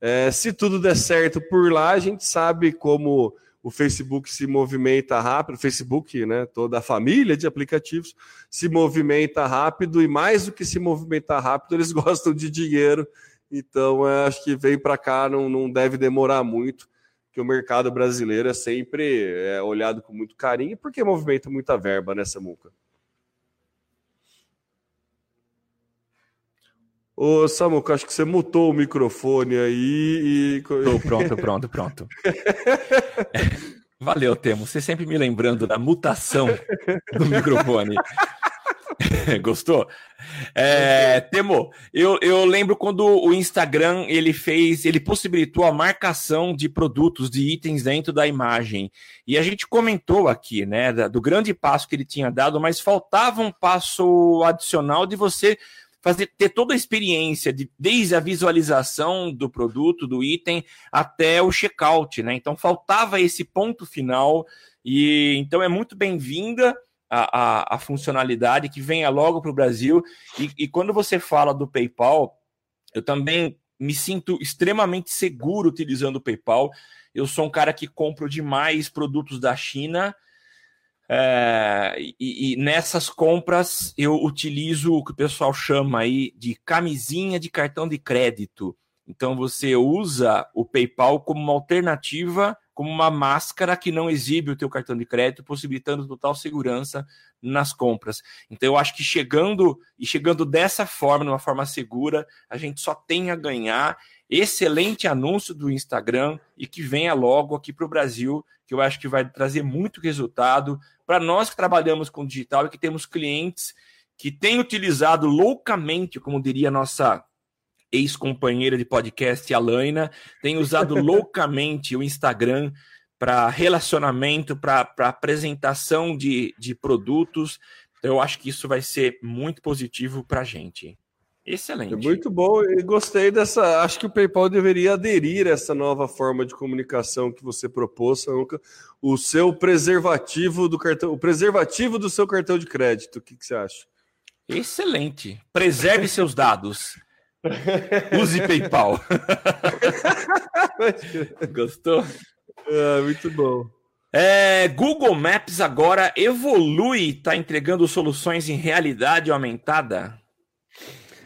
É, se tudo der certo por lá, a gente sabe como o Facebook se movimenta rápido, o Facebook, né, toda a família de aplicativos se movimenta rápido e mais do que se movimentar rápido, eles gostam de dinheiro. Então, acho que vem para cá, não, não deve demorar muito, que o mercado brasileiro é sempre é, olhado com muito carinho, porque movimenta muita verba nessa muca. Ô, Samuca, acho que você mutou o microfone aí e. Tô pronto, pronto, pronto. Valeu, Temo. Você sempre me lembrando da mutação do microfone. Gostou? É, Temo, eu, eu lembro quando o Instagram ele fez, ele possibilitou a marcação de produtos, de itens dentro da imagem. E a gente comentou aqui, né, do grande passo que ele tinha dado, mas faltava um passo adicional de você fazer ter toda a experiência de desde a visualização do produto, do item até o checkout, né? Então faltava esse ponto final e então é muito bem-vinda a, a, a, funcionalidade que venha logo para o Brasil e, e quando você fala do PayPal, eu também me sinto extremamente seguro utilizando o PayPal. Eu sou um cara que compro demais produtos da China é, e, e, nessas compras eu utilizo o que o pessoal chama aí de camisinha de cartão de crédito. Então você usa o PayPal como uma alternativa, como uma máscara que não exibe o teu cartão de crédito, possibilitando total segurança nas compras. Então eu acho que chegando e chegando dessa forma, de uma forma segura, a gente só tem a ganhar. Excelente anúncio do Instagram e que venha logo aqui para o Brasil, que eu acho que vai trazer muito resultado para nós que trabalhamos com digital e que temos clientes que têm utilizado loucamente, como diria a nossa ex-companheira de podcast, Alaina, tem usado loucamente o Instagram para relacionamento, para apresentação de, de produtos. Então, eu acho que isso vai ser muito positivo para a gente. Excelente. Muito bom e gostei dessa. Acho que o PayPal deveria aderir a essa nova forma de comunicação que você propôs, Samuca. O seu preservativo do cartão, o preservativo do seu cartão de crédito. O que, que você acha? Excelente. Preserve seus dados. Use PayPal. Gostou? É, muito bom. É, Google Maps agora evolui, está entregando soluções em realidade aumentada.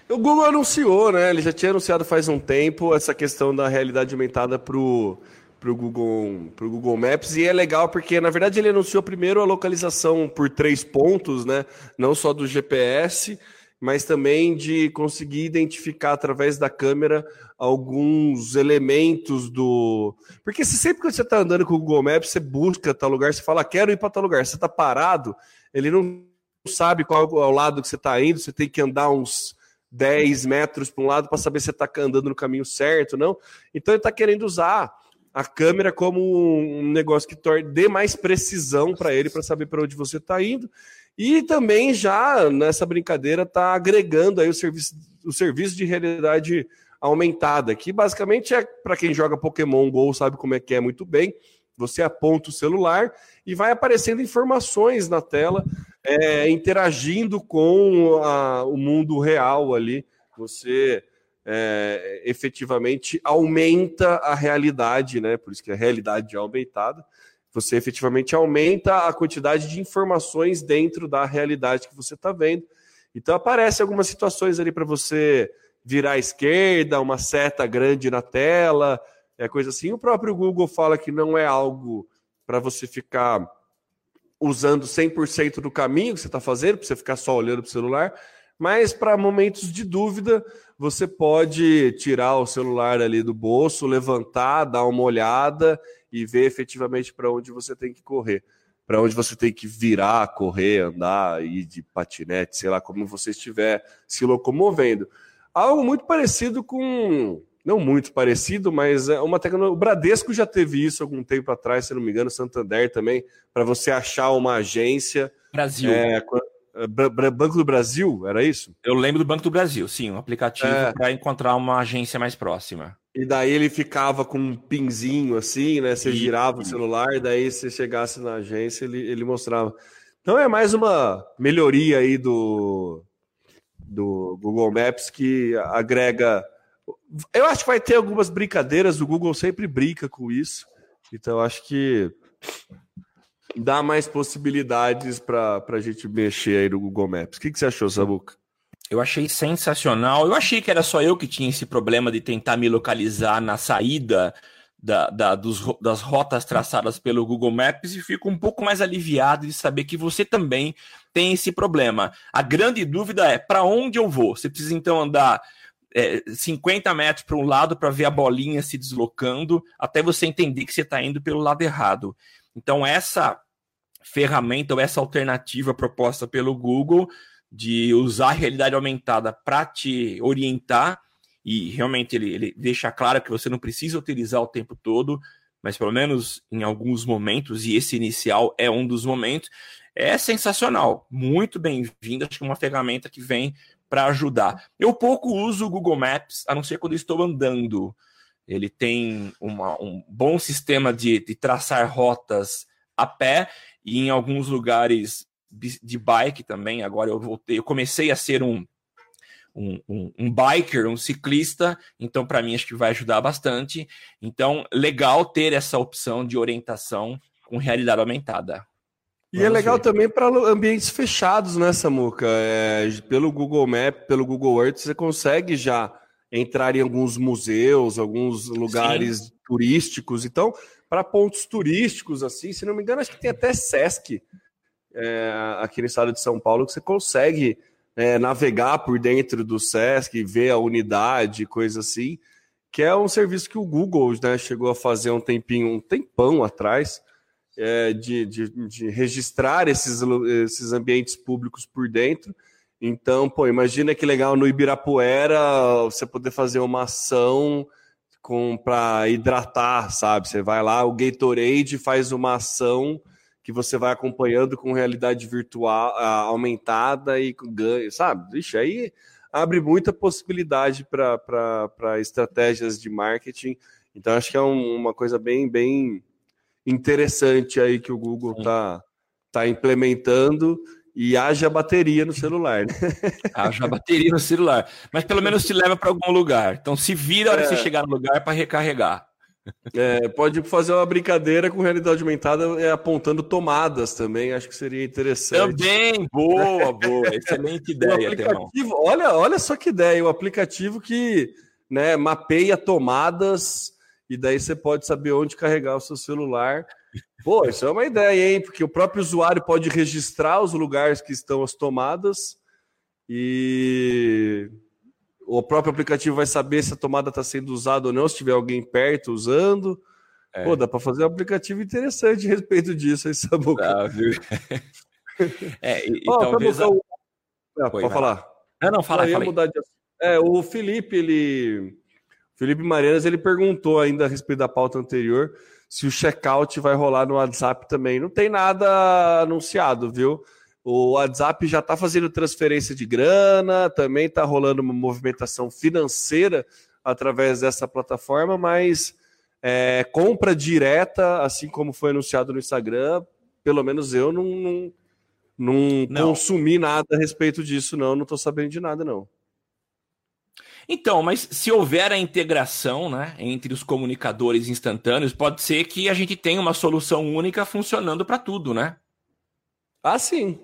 O Google anunciou, né? Ele já tinha anunciado faz um tempo essa questão da realidade aumentada pro, pro, Google, pro Google Maps. E é legal porque, na verdade, ele anunciou primeiro a localização por três pontos, né? Não só do GPS, mas também de conseguir identificar através da câmera alguns elementos do. Porque se sempre que você está andando com o Google Maps, você busca tal lugar, você fala, quero ir para tal lugar, você está parado, ele não sabe qual é o lado que você está indo, você tem que andar uns 10 metros para um lado para saber se está andando no caminho certo, não. Então ele está querendo usar a câmera como um negócio que dê mais precisão para ele para saber para onde você está indo. E também já nessa brincadeira está agregando aí o serviço, o serviço de realidade aumentada, que basicamente é para quem joga Pokémon Go, sabe como é que é muito bem. Você aponta o celular e vai aparecendo informações na tela, é, interagindo com a, o mundo real ali. Você é, efetivamente aumenta a realidade, né? Por isso que é realidade aumentada. Você efetivamente aumenta a quantidade de informações dentro da realidade que você está vendo. Então aparece algumas situações ali para você virar à esquerda, uma seta grande na tela, é coisa assim. O próprio Google fala que não é algo para você ficar usando 100% do caminho que você está fazendo, para você ficar só olhando para o celular, mas para momentos de dúvida, você pode tirar o celular ali do bolso, levantar, dar uma olhada e ver efetivamente para onde você tem que correr, para onde você tem que virar, correr, andar, ir de patinete, sei lá, como você estiver se locomovendo. Algo muito parecido com não muito parecido, mas é uma tecnologia. O Bradesco já teve isso algum tempo atrás, se não me engano, Santander também, para você achar uma agência. Brasil. É, Banco do Brasil, era isso? Eu lembro do Banco do Brasil, sim, um aplicativo é. para encontrar uma agência mais próxima. E daí ele ficava com um pinzinho assim, né? Você girava o celular, daí se chegasse na agência, ele, ele mostrava. Então é mais uma melhoria aí do, do Google Maps que agrega eu acho que vai ter algumas brincadeiras, o Google sempre brinca com isso. Então, acho que dá mais possibilidades para a gente mexer aí no Google Maps. O que, que você achou, Sabuca? Eu achei sensacional. Eu achei que era só eu que tinha esse problema de tentar me localizar na saída da, da, dos, das rotas traçadas pelo Google Maps e fico um pouco mais aliviado de saber que você também tem esse problema. A grande dúvida é para onde eu vou? Você precisa então andar é, 50 metros para um lado para ver a bolinha se deslocando, até você entender que você está indo pelo lado errado. Então, essa ferramenta ou essa alternativa proposta pelo Google de usar a realidade aumentada para te orientar, e realmente ele, ele deixa claro que você não precisa utilizar o tempo todo, mas pelo menos em alguns momentos, e esse inicial é um dos momentos, é sensacional, muito bem-vindo. Acho que é uma ferramenta que vem para ajudar. Eu pouco uso o Google Maps, a não ser quando estou andando. Ele tem uma, um bom sistema de, de traçar rotas a pé e em alguns lugares de bike também. Agora eu voltei, eu comecei a ser um, um, um, um biker, um ciclista, então para mim acho que vai ajudar bastante. Então, legal ter essa opção de orientação com realidade aumentada. E é legal ver. também para ambientes fechados, né, Samuca? É, pelo Google Map, pelo Google Earth, você consegue já entrar em alguns museus, alguns lugares Sim. turísticos. Então, para pontos turísticos, assim, se não me engano, acho que tem até Sesc é, aqui no estado de São Paulo que você consegue é, navegar por dentro do Sesc, ver a unidade, coisa assim, que é um serviço que o Google né, chegou a fazer um tempinho, um tempão atrás, é, de, de, de, registrar esses, esses ambientes públicos por dentro. Então, pô, imagina que legal no Ibirapuera você poder fazer uma ação para hidratar, sabe? Você vai lá, o Gatorade faz uma ação que você vai acompanhando com realidade virtual aumentada e com ganho, sabe? Ixi, aí abre muita possibilidade para estratégias de marketing. Então, acho que é um, uma coisa bem, bem interessante aí que o Google está tá implementando e haja bateria no celular. Né? Haja bateria no celular. Mas pelo menos te leva para algum lugar. Então se vira a hora é. que você chegar no lugar para recarregar. É, pode fazer uma brincadeira com realidade aumentada é, apontando tomadas também, acho que seria interessante. Também, boa, boa, excelente ideia. aplicativo, olha, olha só que ideia, o aplicativo que né, mapeia tomadas e daí você pode saber onde carregar o seu celular. Pô, isso é uma ideia, hein? Porque o próprio usuário pode registrar os lugares que estão as tomadas e o próprio aplicativo vai saber se a tomada está sendo usada ou não, se tiver alguém perto usando. É. Pô, dá para fazer um aplicativo interessante a respeito disso, aí, Samuca. Ah, viu? é, e, oh, talvez... A... É, pode falar. Não, não, fala, de... É, o Felipe, ele... Felipe Marianas, ele perguntou ainda a respeito da pauta anterior se o checkout vai rolar no WhatsApp também. Não tem nada anunciado, viu? O WhatsApp já está fazendo transferência de grana, também está rolando uma movimentação financeira através dessa plataforma, mas é, compra direta, assim como foi anunciado no Instagram, pelo menos eu não, não, não, não. consumi nada a respeito disso, não. Não estou sabendo de nada, não. Então, mas se houver a integração né, entre os comunicadores instantâneos, pode ser que a gente tenha uma solução única funcionando para tudo, né? Ah, sim.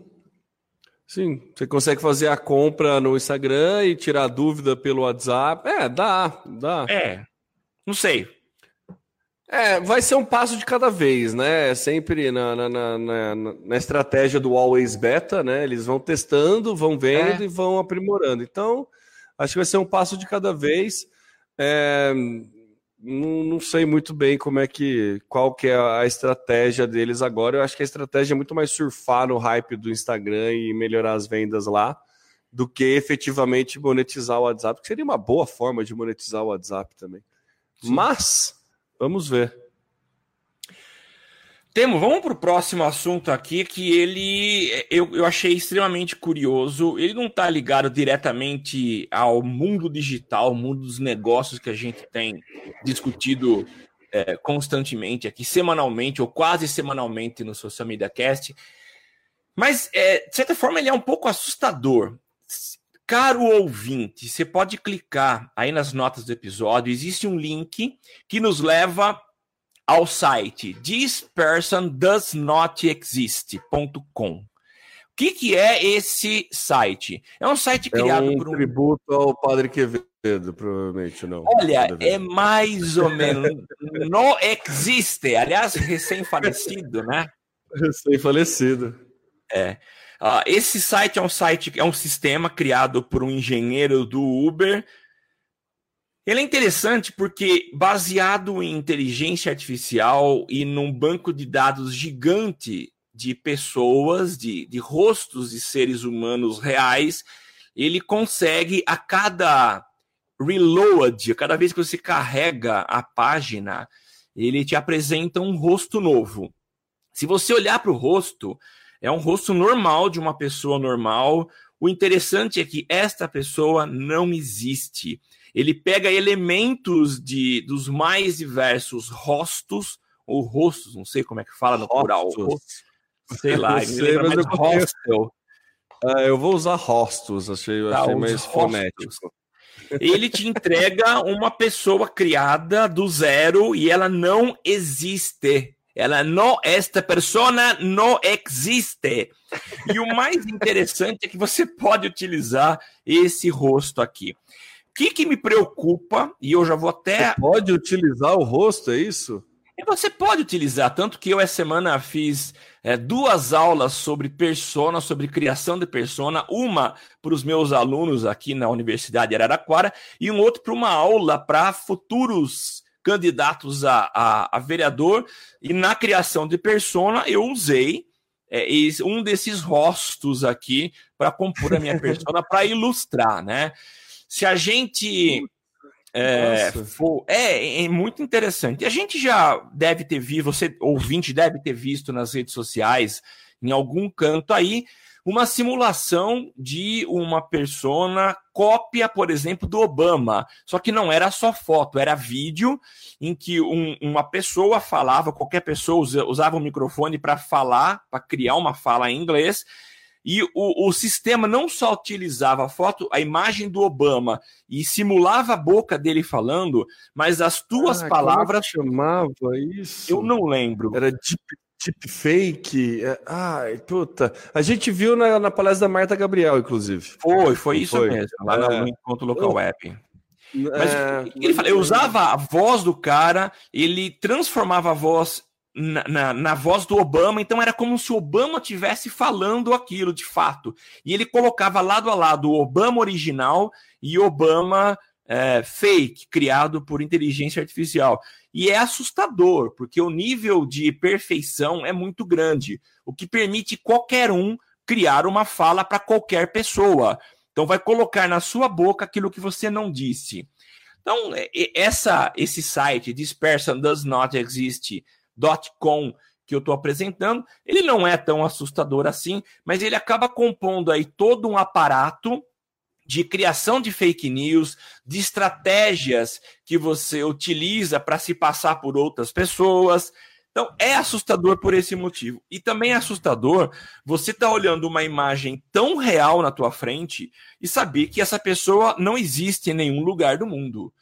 Sim, você consegue fazer a compra no Instagram e tirar dúvida pelo WhatsApp. É, dá, dá. É, não sei. É, vai ser um passo de cada vez, né? É sempre na, na, na, na, na estratégia do Always Beta, né? Eles vão testando, vão vendo é. e vão aprimorando. Então, acho que vai ser um passo de cada vez. É, não, não, sei muito bem como é que qual que é a estratégia deles agora. Eu acho que a estratégia é muito mais surfar no hype do Instagram e melhorar as vendas lá do que efetivamente monetizar o WhatsApp, que seria uma boa forma de monetizar o WhatsApp também. Sim. Mas vamos ver. Temo, vamos para o próximo assunto aqui, que ele eu, eu achei extremamente curioso. Ele não está ligado diretamente ao mundo digital, ao mundo dos negócios que a gente tem discutido é, constantemente aqui, semanalmente ou quase semanalmente no Social Media Cast. Mas, é, de certa forma, ele é um pouco assustador. Caro ouvinte, você pode clicar aí nas notas do episódio, existe um link que nos leva ao site thispersondoesnotexist.com. O que, que é esse site? É um site criado é um por um. tributo ao Padre Quevedo, provavelmente não. Olha, é mais ou menos. não existe. Aliás, recém-falecido, né? Recém-falecido. É. Uh, esse site é um site, é um sistema criado por um engenheiro do Uber ele é interessante porque, baseado em inteligência artificial e num banco de dados gigante de pessoas, de, de rostos de seres humanos reais, ele consegue a cada reload, a cada vez que você carrega a página, ele te apresenta um rosto novo. Se você olhar para o rosto, é um rosto normal de uma pessoa normal. O interessante é que esta pessoa não existe ele pega elementos de dos mais diversos rostos, ou rostos, não sei como é que fala no plural. Sei lá, me sei, lembra mais hostel. Ah, eu vou usar rostos, achei, tá, achei mais fonético. Ele te entrega uma pessoa criada do zero e ela não existe. Ela não, esta persona não existe. E o mais interessante é que você pode utilizar esse rosto aqui que, que me preocupa, e eu já vou até. Você pode utilizar o rosto, é isso? E você pode utilizar, tanto que eu essa semana fiz é, duas aulas sobre persona, sobre criação de persona, uma para os meus alunos aqui na Universidade de Araraquara e um outro para uma aula para futuros candidatos a, a, a, vereador. E na criação de persona eu usei é, um desses rostos aqui para compor a minha persona, para ilustrar, né? Se a gente é, for, é, é, muito interessante. A gente já deve ter visto, você ouvinte deve ter visto nas redes sociais, em algum canto aí, uma simulação de uma persona cópia, por exemplo, do Obama. Só que não era só foto, era vídeo em que um, uma pessoa falava, qualquer pessoa usava um microfone para falar, para criar uma fala em inglês e o, o sistema não só utilizava a foto, a imagem do Obama e simulava a boca dele falando, mas as tuas ah, palavras. Como chamava isso? Eu não lembro. Era deep, deep fake. É, ai, puta. A gente viu na, na palestra da Marta Gabriel, inclusive. Foi, foi isso foi. mesmo, lá é. no encontro local web. Mas é... ele fala, eu usava a voz do cara, ele transformava a voz na, na, na, voz do Obama, então era como se o Obama tivesse falando aquilo de fato. E ele colocava lado a lado o Obama original e Obama é, fake, criado por inteligência artificial. E é assustador, porque o nível de perfeição é muito grande, o que permite qualquer um criar uma fala para qualquer pessoa. Então vai colocar na sua boca aquilo que você não disse. Então, essa, esse site, This Person Does Not Exist, .com que eu estou apresentando, ele não é tão assustador assim, mas ele acaba compondo aí todo um aparato de criação de fake news, de estratégias que você utiliza para se passar por outras pessoas. Então, é assustador por esse motivo. E também é assustador você estar tá olhando uma imagem tão real na tua frente e saber que essa pessoa não existe em nenhum lugar do mundo.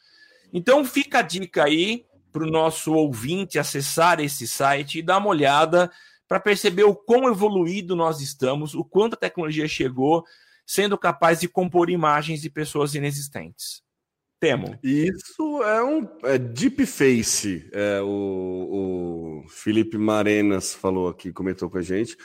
Então, fica a dica aí para o nosso ouvinte acessar esse site e dar uma olhada para perceber o quão evoluído nós estamos, o quanto a tecnologia chegou, sendo capaz de compor imagens de pessoas inexistentes. Temo. Isso é um é deep face. É, o, o Felipe Marenas falou aqui, comentou com a gente.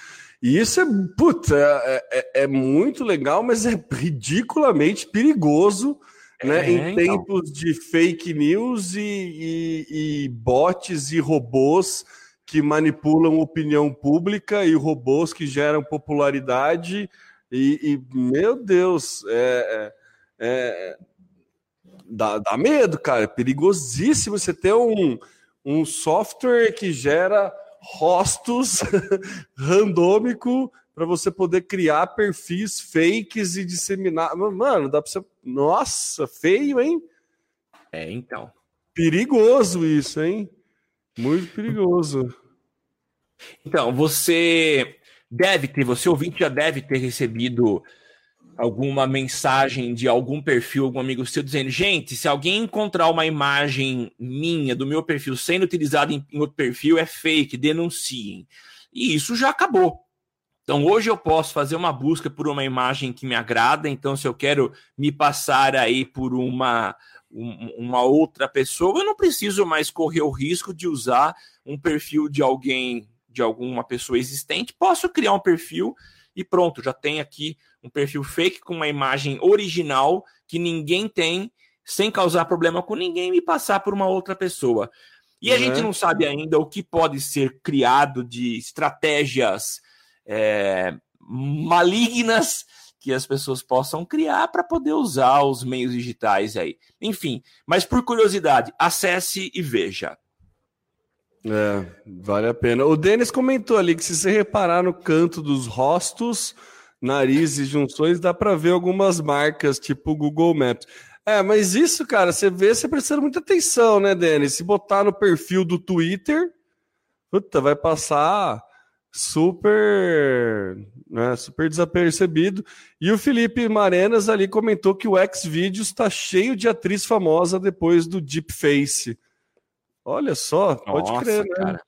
E isso é, puta, é, é, é muito legal, mas é ridiculamente perigoso né, é, em então. tempos de fake news e, e, e, bots e robôs que manipulam opinião pública e robôs que geram popularidade e, e meu Deus, é, é, é, dá, dá medo, cara, é perigosíssimo você ter um, um software que gera rostos randômico para você poder criar perfis fakes e disseminar. Mano, dá para você. Nossa, feio, hein? É, então. Perigoso isso, hein? Muito perigoso. Então, você deve ter, você ouvinte já deve ter recebido alguma mensagem de algum perfil, algum amigo seu dizendo: gente, se alguém encontrar uma imagem minha do meu perfil sendo utilizada em, em outro perfil, é fake, denunciem. E isso já acabou. Então hoje eu posso fazer uma busca por uma imagem que me agrada. Então, se eu quero me passar aí por uma, uma outra pessoa, eu não preciso mais correr o risco de usar um perfil de alguém, de alguma pessoa existente. Posso criar um perfil e pronto, já tem aqui um perfil fake com uma imagem original que ninguém tem, sem causar problema com ninguém, e passar por uma outra pessoa. E a uhum. gente não sabe ainda o que pode ser criado de estratégias é, malignas que as pessoas possam criar para poder usar os meios digitais aí. Enfim, mas por curiosidade, acesse e veja. É, vale a pena. O Denis comentou ali que se você reparar no canto dos rostos, narizes, junções, dá para ver algumas marcas, tipo Google Maps. É, mas isso, cara, você vê, você prestando muita atenção, né, Denis? Se botar no perfil do Twitter, puta, vai passar super, né, super desapercebido. E o Felipe Marenas ali comentou que o Xvideos está cheio de atriz famosa depois do Deep Face. Olha só, pode Nossa, crer, né? Cara.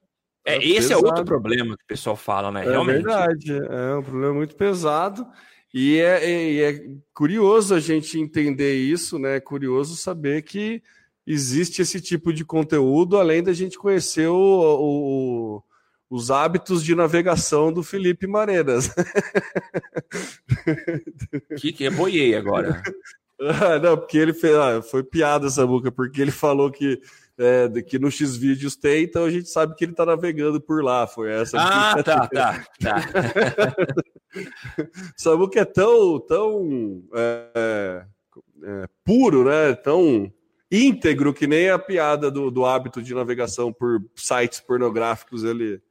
É, é esse pesado. é outro problema que o pessoal fala, né? É Realmente. verdade, é um problema muito pesado. E é, é, é, curioso a gente entender isso, né? É curioso saber que existe esse tipo de conteúdo, além da gente conhecer o, o os hábitos de navegação do Felipe Marenas. Que que é boiei agora. Ah, não, porque ele fez. Ah, foi piada essa boca, porque ele falou que, é, que no X vídeos tem, então a gente sabe que ele está navegando por lá. Foi essa. Ah, tá, tá, tá. Samuca é tão, tão é, é, puro, né? Tão íntegro que nem a piada do, do hábito de navegação por sites pornográficos ele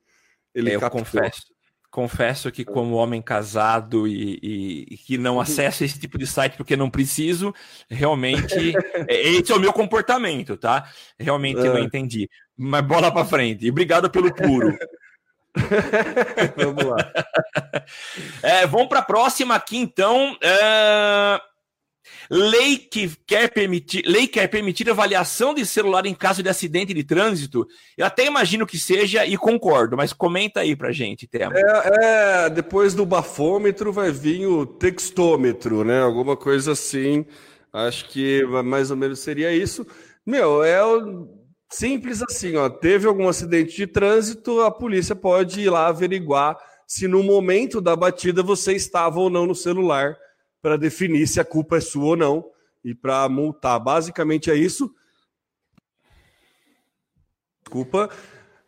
ele é, eu confesso. Confesso que, como homem casado e, e, e, que não acesso esse tipo de site porque não preciso, realmente. É, esse é o meu comportamento, tá? Realmente é. não entendi. Mas bola para frente. E obrigado pelo puro. vamos lá. É, vamos para a próxima aqui, então. É... Lei que quer permitir, lei quer permitir avaliação de celular em caso de acidente de trânsito. Eu até imagino que seja e concordo, mas comenta aí pra gente, Temo. É, é, depois do bafômetro vai vir o textômetro, né? Alguma coisa assim. Acho que mais ou menos seria isso. Meu, é simples assim, ó. Teve algum acidente de trânsito, a polícia pode ir lá averiguar se no momento da batida você estava ou não no celular para definir se a culpa é sua ou não e para multar. Basicamente é isso. Desculpa.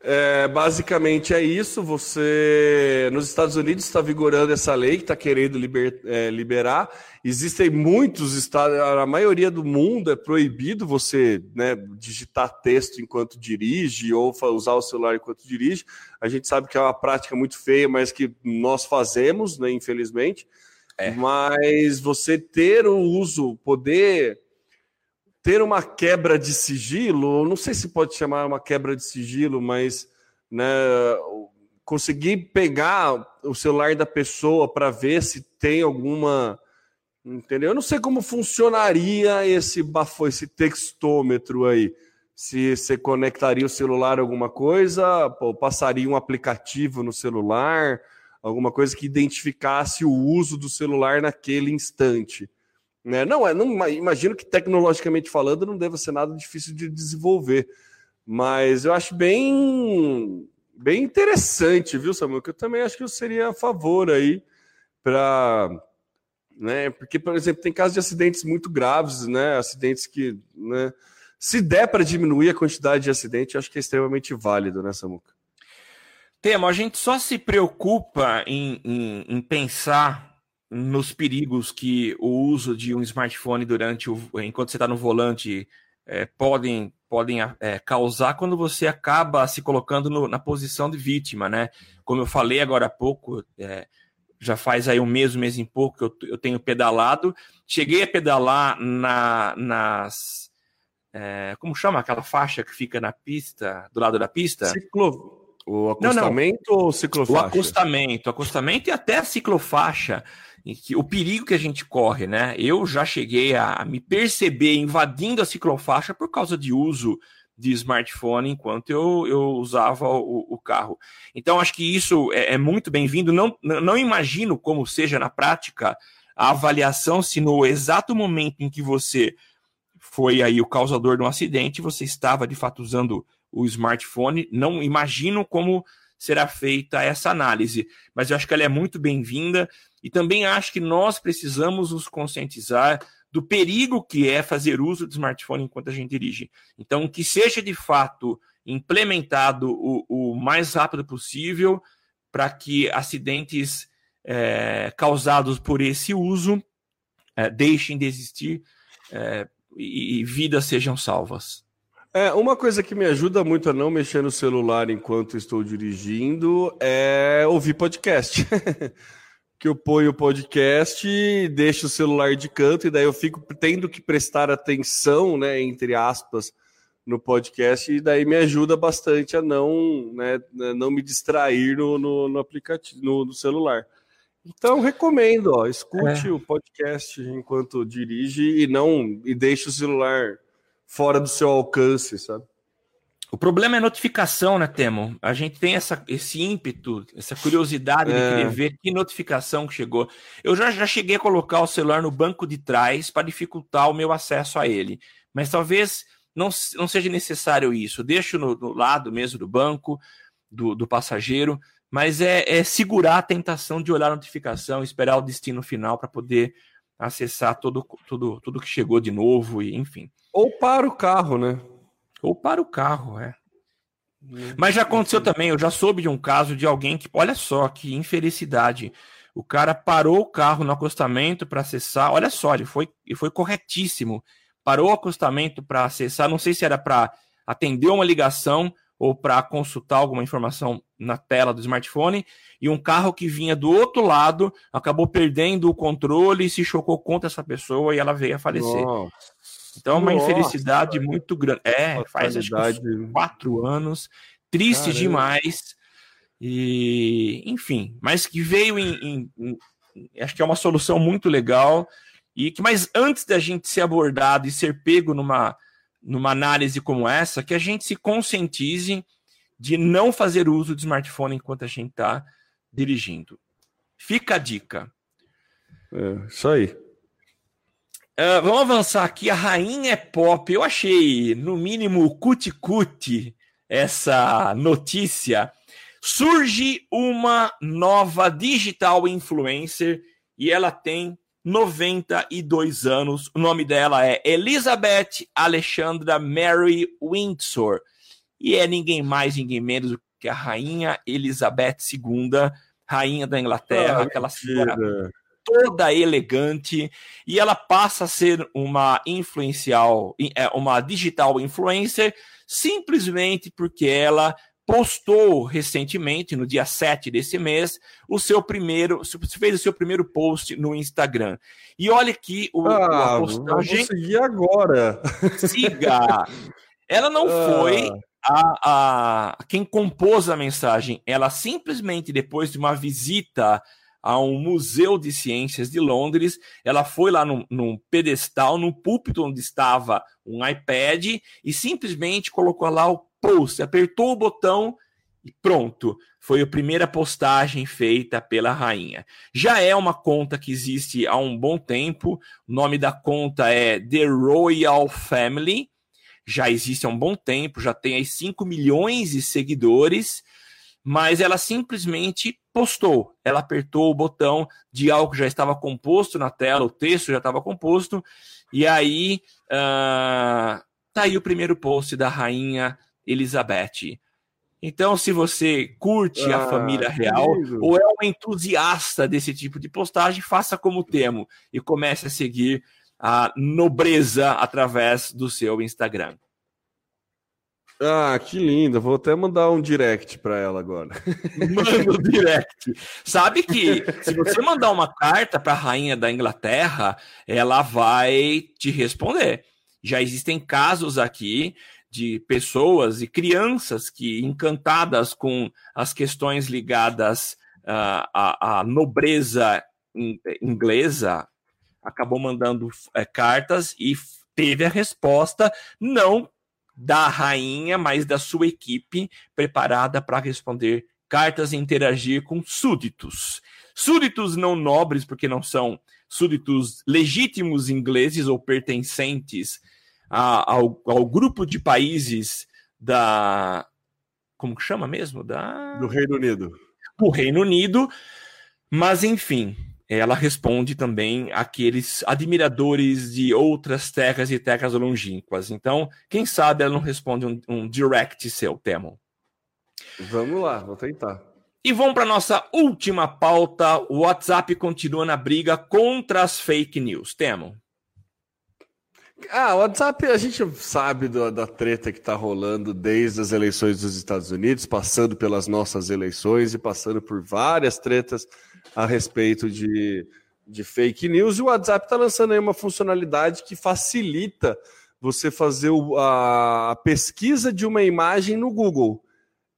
É, basicamente é isso. Você nos Estados Unidos está vigorando essa lei que está querendo liber, é, liberar. Existem muitos estados, a maioria do mundo é proibido você né, digitar texto enquanto dirige ou usar o celular enquanto dirige. A gente sabe que é uma prática muito feia, mas que nós fazemos, né, infelizmente. É. Mas você ter o uso, poder ter uma quebra de sigilo, não sei se pode chamar uma quebra de sigilo, mas né, conseguir pegar o celular da pessoa para ver se tem alguma. Entendeu? Eu não sei como funcionaria esse bafo, esse textômetro aí. Se você conectaria o celular a alguma coisa, ou passaria um aplicativo no celular alguma coisa que identificasse o uso do celular naquele instante. Né? Não, é, não imagino que tecnologicamente falando não deva ser nada difícil de desenvolver, mas eu acho bem bem interessante, viu, Samuel? Que eu também acho que eu seria a favor aí para né? Porque, por exemplo, tem casos de acidentes muito graves, né? Acidentes que, né? Se der para diminuir a quantidade de acidente, acho que é extremamente válido, né, Samuca? Temo, a gente só se preocupa em, em, em, pensar nos perigos que o uso de um smartphone durante o, enquanto você está no volante é, podem, podem é, causar quando você acaba se colocando no, na posição de vítima, né? Como eu falei agora há pouco, é, já faz aí um mês, um mês e pouco que eu, eu tenho pedalado. Cheguei a pedalar na, nas. É, como chama aquela faixa que fica na pista, do lado da pista? Ciclo, o acostamento não, não. ou ciclofaixa? O acostamento, acostamento e até a ciclofaixa. que, o perigo que a gente corre, né? Eu já cheguei a me perceber invadindo a ciclofaixa por causa de uso de smartphone enquanto eu, eu usava o, o carro. Então, acho que isso é, é muito bem-vindo. Não, não imagino como seja na prática a avaliação se no exato momento em que você foi aí o causador de um acidente, você estava de fato usando o smartphone. Não imagino como será feita essa análise, mas eu acho que ela é muito bem-vinda e também acho que nós precisamos nos conscientizar do perigo que é fazer uso do smartphone enquanto a gente dirige. Então, que seja de fato implementado o, o mais rápido possível para que acidentes é, causados por esse uso é, deixem de existir é, e, e vidas sejam salvas. É, uma coisa que me ajuda muito a não mexer no celular enquanto estou dirigindo é ouvir podcast. que eu ponho o podcast, deixo o celular de canto e daí eu fico tendo que prestar atenção, né, entre aspas, no podcast e daí me ajuda bastante a não, né, não me distrair no, no, no aplicativo, no, no, celular. Então recomendo, ó, escute é. o podcast enquanto dirige e não e deixe o celular fora do seu alcance, sabe? O problema é notificação, né, Temo? A gente tem essa, esse ímpeto, essa curiosidade é. de querer ver que notificação que chegou. Eu já, já cheguei a colocar o celular no banco de trás para dificultar o meu acesso a ele. Mas talvez não, não seja necessário isso. Deixo no, no lado mesmo do banco, do, do passageiro, mas é, é, segurar a tentação de olhar a notificação, esperar o destino final para poder acessar todo, tudo, tudo que chegou de novo, e enfim. Ou para o carro, né? Ou para o carro, é. Mas já aconteceu também, eu já soube de um caso de alguém que, olha só que infelicidade. O cara parou o carro no acostamento para acessar. Olha só, ele foi, ele foi corretíssimo. Parou o acostamento para acessar. Não sei se era para atender uma ligação ou para consultar alguma informação na tela do smartphone. E um carro que vinha do outro lado acabou perdendo o controle e se chocou contra essa pessoa e ela veio a falecer. Nossa. Então é uma Nossa, infelicidade cara. muito grande. É, faz acho que quatro anos, triste Caramba. demais. E, enfim, mas que veio em, em, em, Acho que é uma solução muito legal. E que, mas antes da gente ser abordado e ser pego numa, numa análise como essa, que a gente se conscientize de não fazer uso de smartphone enquanto a gente está dirigindo. Fica a dica. É, isso aí. Uh, vamos avançar aqui. A rainha é pop. Eu achei, no mínimo, cuti-cuti essa notícia. Surge uma nova digital influencer e ela tem 92 anos. O nome dela é Elizabeth Alexandra Mary Windsor. E é ninguém mais, ninguém menos do que a rainha Elizabeth II, rainha da Inglaterra, ah, aquela senhora toda elegante e ela passa a ser uma influencial, é, uma digital influencer, simplesmente porque ela postou recentemente, no dia 7 desse mês, o seu primeiro, fez o seu primeiro post no Instagram. E olha que o, ah, a postagem. seguir agora. Siga! Ela não ah. foi a, a quem compôs a mensagem, ela simplesmente, depois de uma visita a um museu de ciências de Londres. Ela foi lá num, num, pedestal, no púlpito onde estava um iPad e simplesmente colocou lá o post, apertou o botão e pronto. Foi a primeira postagem feita pela rainha. Já é uma conta que existe há um bom tempo. O nome da conta é The Royal Family. Já existe há um bom tempo, já tem aí 5 milhões de seguidores mas ela simplesmente postou. Ela apertou o botão de algo que já estava composto na tela, o texto já estava composto, e aí uh, tá aí o primeiro post da rainha Elizabeth. Então, se você curte ah, a família real ou é um entusiasta desse tipo de postagem, faça como temo e comece a seguir a nobreza através do seu Instagram. Ah, que linda. Vou até mandar um direct para ela agora. Manda um direct. Sabe que se você mandar uma carta para a rainha da Inglaterra, ela vai te responder. Já existem casos aqui de pessoas e crianças que encantadas com as questões ligadas uh, à, à nobreza inglesa acabou mandando é, cartas e teve a resposta não da rainha, mas da sua equipe preparada para responder cartas e interagir com súditos. Súditos não nobres, porque não são súditos legítimos ingleses ou pertencentes a, ao, ao grupo de países da. Como que chama mesmo? Da... Do Reino Unido. Do Reino Unido. Mas, enfim, ela responde também àqueles admiradores de outras terras e terras longínquas. Então, quem sabe ela não responde um, um direct seu, Temo. Vamos lá, vou tentar. E vamos para nossa última pauta. O WhatsApp continua na briga contra as fake news. Temo. Ah, o WhatsApp, a gente sabe do, da treta que está rolando desde as eleições dos Estados Unidos, passando pelas nossas eleições e passando por várias tretas a respeito de, de fake news. E o WhatsApp está lançando aí uma funcionalidade que facilita você fazer o, a, a, pesquisa de uma imagem no Google.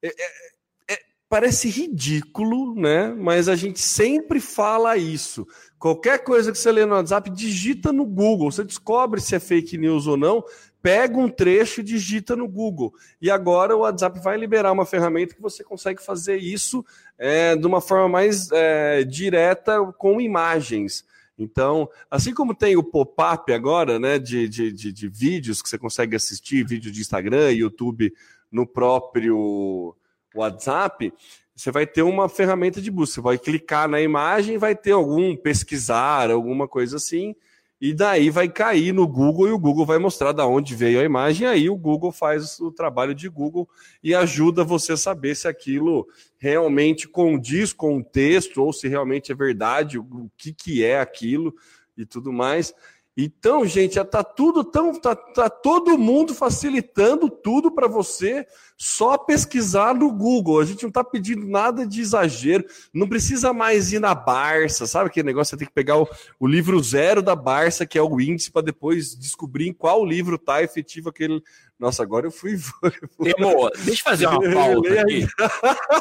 É, é, é, parece ridículo, né? Mas a gente sempre fala isso. Qualquer coisa que você lê no WhatsApp, digita no Google. Você descobre se é fake news ou não, pega um trecho e digita no Google. E agora o WhatsApp vai liberar uma ferramenta que você consegue fazer isso é, de uma forma mais é, direta com imagens. Então, assim como tem o pop-up agora, né, de, de, de, de, vídeos que você consegue assistir, vídeo de Instagram, YouTube no próprio WhatsApp, você vai ter uma ferramenta de busca. Você vai clicar na imagem, vai ter algum pesquisar, alguma coisa assim, e daí vai cair no Google e o Google vai mostrar da onde veio a imagem. Aí o Google faz o trabalho de Google e ajuda você a saber se aquilo realmente condiz com o texto ou se realmente é verdade, o que, que é aquilo e tudo mais. Então, gente, já tá tudo tão. Tá, tá todo mundo facilitando tudo para você só pesquisar no Google. A gente não tá pedindo nada de exagero. Não precisa mais ir na Barça, sabe aquele negócio? Você tem que pegar o, o livro zero da Barça, que é o índice, para depois descobrir em qual livro tá efetivo aquele. Nossa, agora eu fui. Temo, deixa eu fazer uma pauta aqui.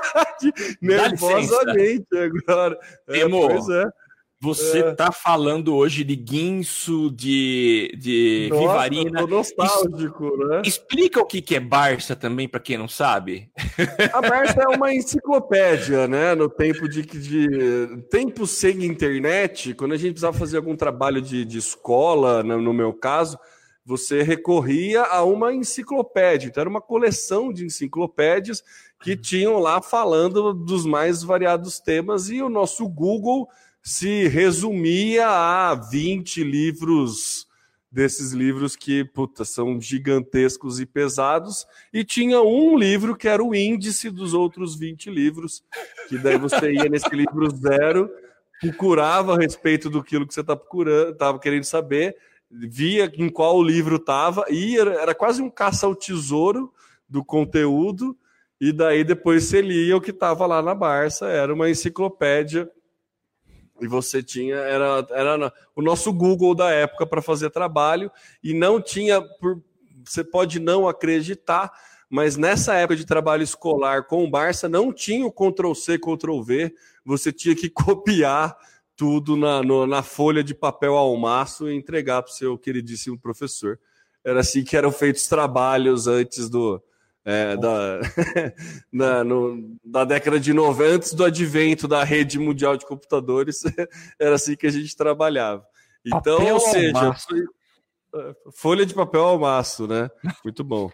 Nervosamente agora. Temo, é, é. Você é. tá falando hoje de guinso, de, de Nossa, vivarina. Tô nostálgico, es, né? Explica o que, que é Barça também, para quem não sabe. A Barça é uma enciclopédia, né? No tempo de, de tempo sem internet, quando a gente precisava fazer algum trabalho de, de escola, no, no meu caso, você recorria a uma enciclopédia. Então, era uma coleção de enciclopédias que tinham lá falando dos mais variados temas, e o nosso Google se resumia a 20 livros desses livros que puta, são gigantescos e pesados, e tinha um livro que era o índice dos outros 20 livros, que daí você ia nesse livro zero, procurava a respeito do que você tá procurando, estava querendo saber, via em qual livro estava, e era, quase um caça ao tesouro do conteúdo, e daí depois você lia o que estava lá na Barça, era uma enciclopédia e você tinha era, era o nosso Google da época para fazer trabalho e não tinha por, você pode não acreditar mas nessa época de trabalho escolar com o Barça não tinha o Ctrl C Ctrl V você tinha que copiar tudo na, no, na folha de papel ao maço e entregar para o seu queridíssimo professor. Era assim que eram feitos trabalhos antes do é, da, na, no, da década de 90, antes do advento da rede mundial de computadores, era assim que a gente trabalhava. Então, papel ou seja, é, folha de papel ao maço, né? Muito bom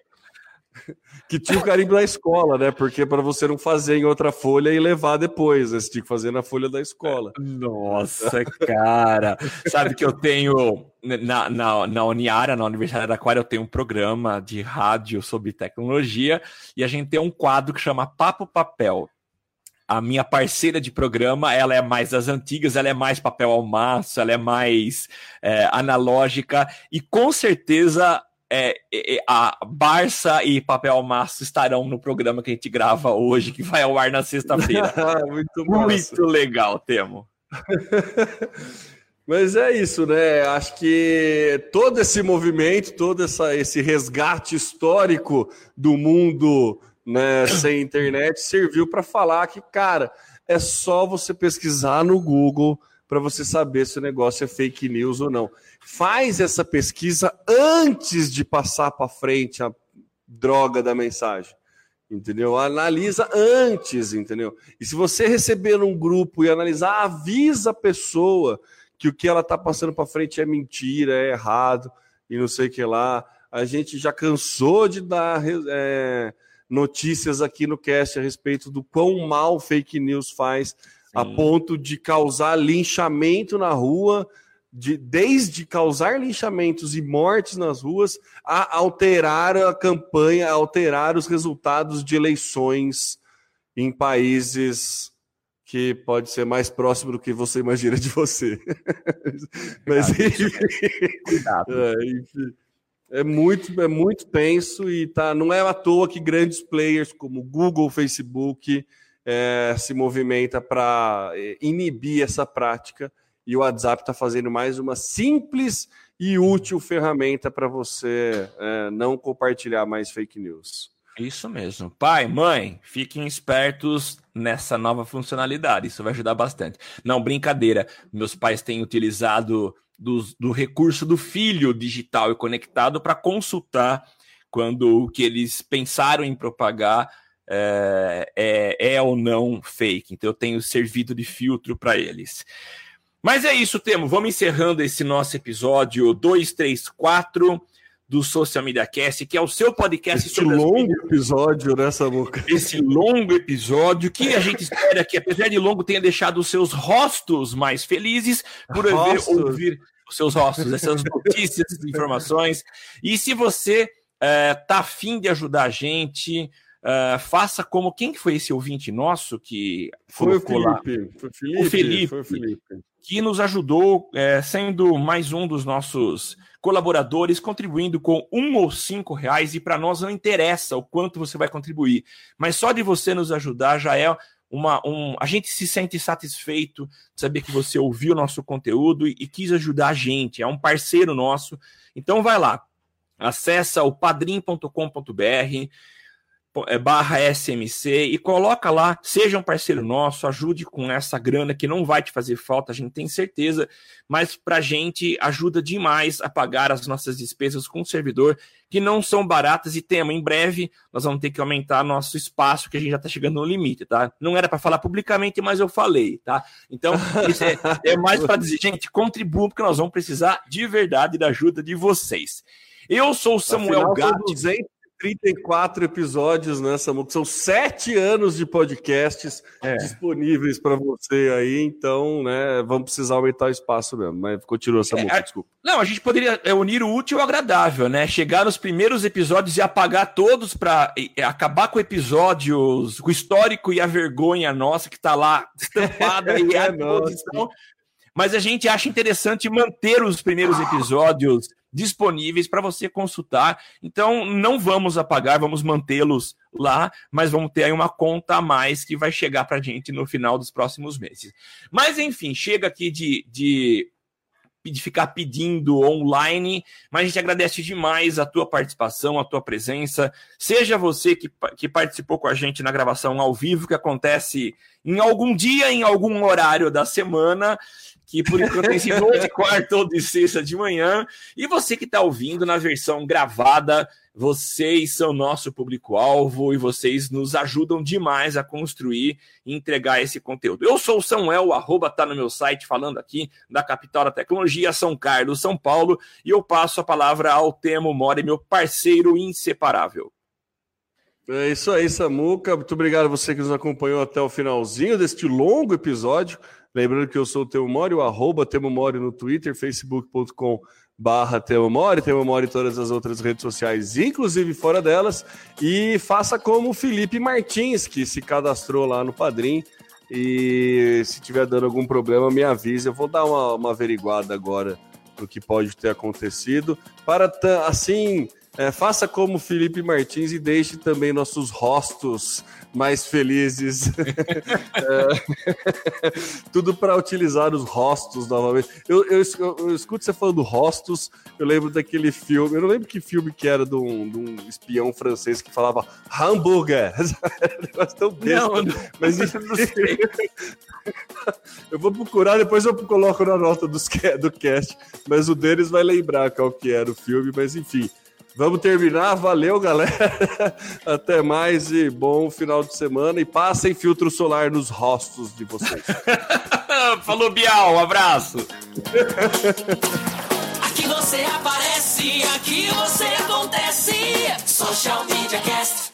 que tinha o carimbo da escola, né? Porque para você não fazer em outra folha e levar depois, né? você tinha que fazer na folha da escola. Nossa, cara! Sabe que eu tenho na, na, na Uniara, na Universidade da Aquária, eu tenho um programa de rádio sobre tecnologia e a gente tem um quadro que chama Papo Papel. A minha parceira de programa, ela é mais das antigas, ela é mais papel ao maço, ela é mais é, analógica e com certeza é, é, a Barça e Papel Massa estarão no programa que a gente grava hoje, que vai ao ar na sexta-feira. Muito, Muito legal, Temo. Mas é isso, né? Acho que todo esse movimento, todo essa, esse resgate histórico do mundo né, sem internet serviu para falar que, cara, é só você pesquisar no Google para você saber se o negócio é fake news ou não. Faz essa pesquisa antes de passar para frente a droga da mensagem. Entendeu? Analisa antes, entendeu? E se você receber num grupo e analisar, avisa a pessoa que o que ela está passando para frente é mentira, é errado e não sei o que lá. A gente já cansou de dar é, notícias aqui no cast a respeito do quão mal fake news faz, Sim. a ponto de causar linchamento na rua, de, desde causar linchamentos e mortes nas ruas, a alterar a campanha, a alterar os resultados de eleições em países que pode ser mais próximo do que você imagina de você. Mas enfim, é, é, muito é muito tenso e tá não é à toa que grandes players como Google, Facebook é, se movimenta para é, inibir essa prática e o WhatsApp está fazendo mais uma simples e útil ferramenta para você é, não compartilhar mais fake news. Isso mesmo. Pai, mãe, fiquem espertos nessa nova funcionalidade. Isso vai ajudar bastante. Não, brincadeira. Meus pais têm utilizado do, do recurso do filho digital e conectado para consultar quando o que eles pensaram em propagar é, é, é, ou não fake. Então eu tenho servido de filtro para eles. Mas é isso, Temo. Vamos encerrando esse nosso episódio 234 do Social Media Cast, que é o seu podcast Esse longo episódio nessa boca. Esse longo episódio que a gente espera que, apesar de longo, tenha deixado os seus rostos mais felizes por rostos. ouvir os seus rostos, essas notícias, essas informações. E se você tá afim de ajudar a gente, Uh, faça como quem foi esse ouvinte nosso que foi o Felipe, foi Felipe, o Felipe, foi o Felipe, que nos ajudou é, sendo mais um dos nossos colaboradores, contribuindo com um ou cinco reais e para nós não interessa o quanto você vai contribuir, mas só de você nos ajudar já é uma, um, a gente se sente satisfeito de saber que você ouviu o nosso conteúdo e, e quis ajudar a gente, é um parceiro nosso. Então vai lá, acessa o padrim.com.br barra SMC e coloca lá, seja um parceiro nosso, ajude com essa grana que não vai te fazer falta, a gente tem certeza, mas para a gente ajuda demais a pagar as nossas despesas com o servidor, que não são baratas e temos, em breve nós vamos ter que aumentar nosso espaço, que a gente já está chegando no limite, tá? Não era para falar publicamente, mas eu falei, tá? Então, isso é, é mais para dizer, gente, contribua, porque nós vamos precisar de verdade da ajuda de vocês. Eu sou o Samuel Gato. 34 episódios nessa né, São sete anos de podcasts é. disponíveis para você aí, então, né, vamos precisar aumentar o espaço mesmo. Mas continua essa é, desculpa. Não, a gente poderia é, unir o útil ao agradável, né? Chegar nos primeiros episódios e apagar todos para acabar com episódios, com o histórico e a vergonha nossa que tá lá estampada e é, Mas a gente acha interessante manter os primeiros episódios disponíveis para você consultar. Então, não vamos apagar, vamos mantê-los lá, mas vamos ter aí uma conta a mais que vai chegar para a gente no final dos próximos meses. Mas, enfim, chega aqui de, de de ficar pedindo online, mas a gente agradece demais a tua participação, a tua presença. Seja você que, que participou com a gente na gravação ao vivo, que acontece em algum dia, em algum horário da semana, que por enquanto tem de quarta ou de sexta de manhã. E você que está ouvindo na versão gravada, vocês são nosso público-alvo e vocês nos ajudam demais a construir e entregar esse conteúdo. Eu sou o Samuel, arroba tá no meu site, falando aqui da capital da tecnologia, São Carlos, São Paulo, e eu passo a palavra ao Temo Mori, meu parceiro inseparável. É isso aí, Samuca. Muito obrigado a você que nos acompanhou até o finalzinho deste longo episódio. Lembrando que eu sou o Temo Mori, o arroba Temo Mori no Twitter, facebook.com barra Temo Mori, Temo Mori em todas as outras redes sociais, inclusive fora delas. E faça como o Felipe Martins, que se cadastrou lá no Padrim. E se tiver dando algum problema, me avise. Eu vou dar uma, uma averiguada agora no que pode ter acontecido, para assim É, faça como Felipe Martins e deixe também nossos rostos mais felizes. é, tudo para utilizar os rostos novamente. Eu, eu, eu, escuto você falando rostos, eu lembro daquele filme, eu não lembro que filme que era de um, de um espião francês que falava hambúrguer. tão besta, não, não, mas enfim, não sei. eu vou procurar, depois eu coloco na nota dos, do cast, mas o deles vai lembrar qual que era o filme, mas enfim. Vamos terminar. Valeu, galera. Até mais e bom final de semana. E passem filtro solar nos rostos de vocês. Falou, Bial. Um abraço. Aqui você aparece, aqui você acontece. Social Media Cast.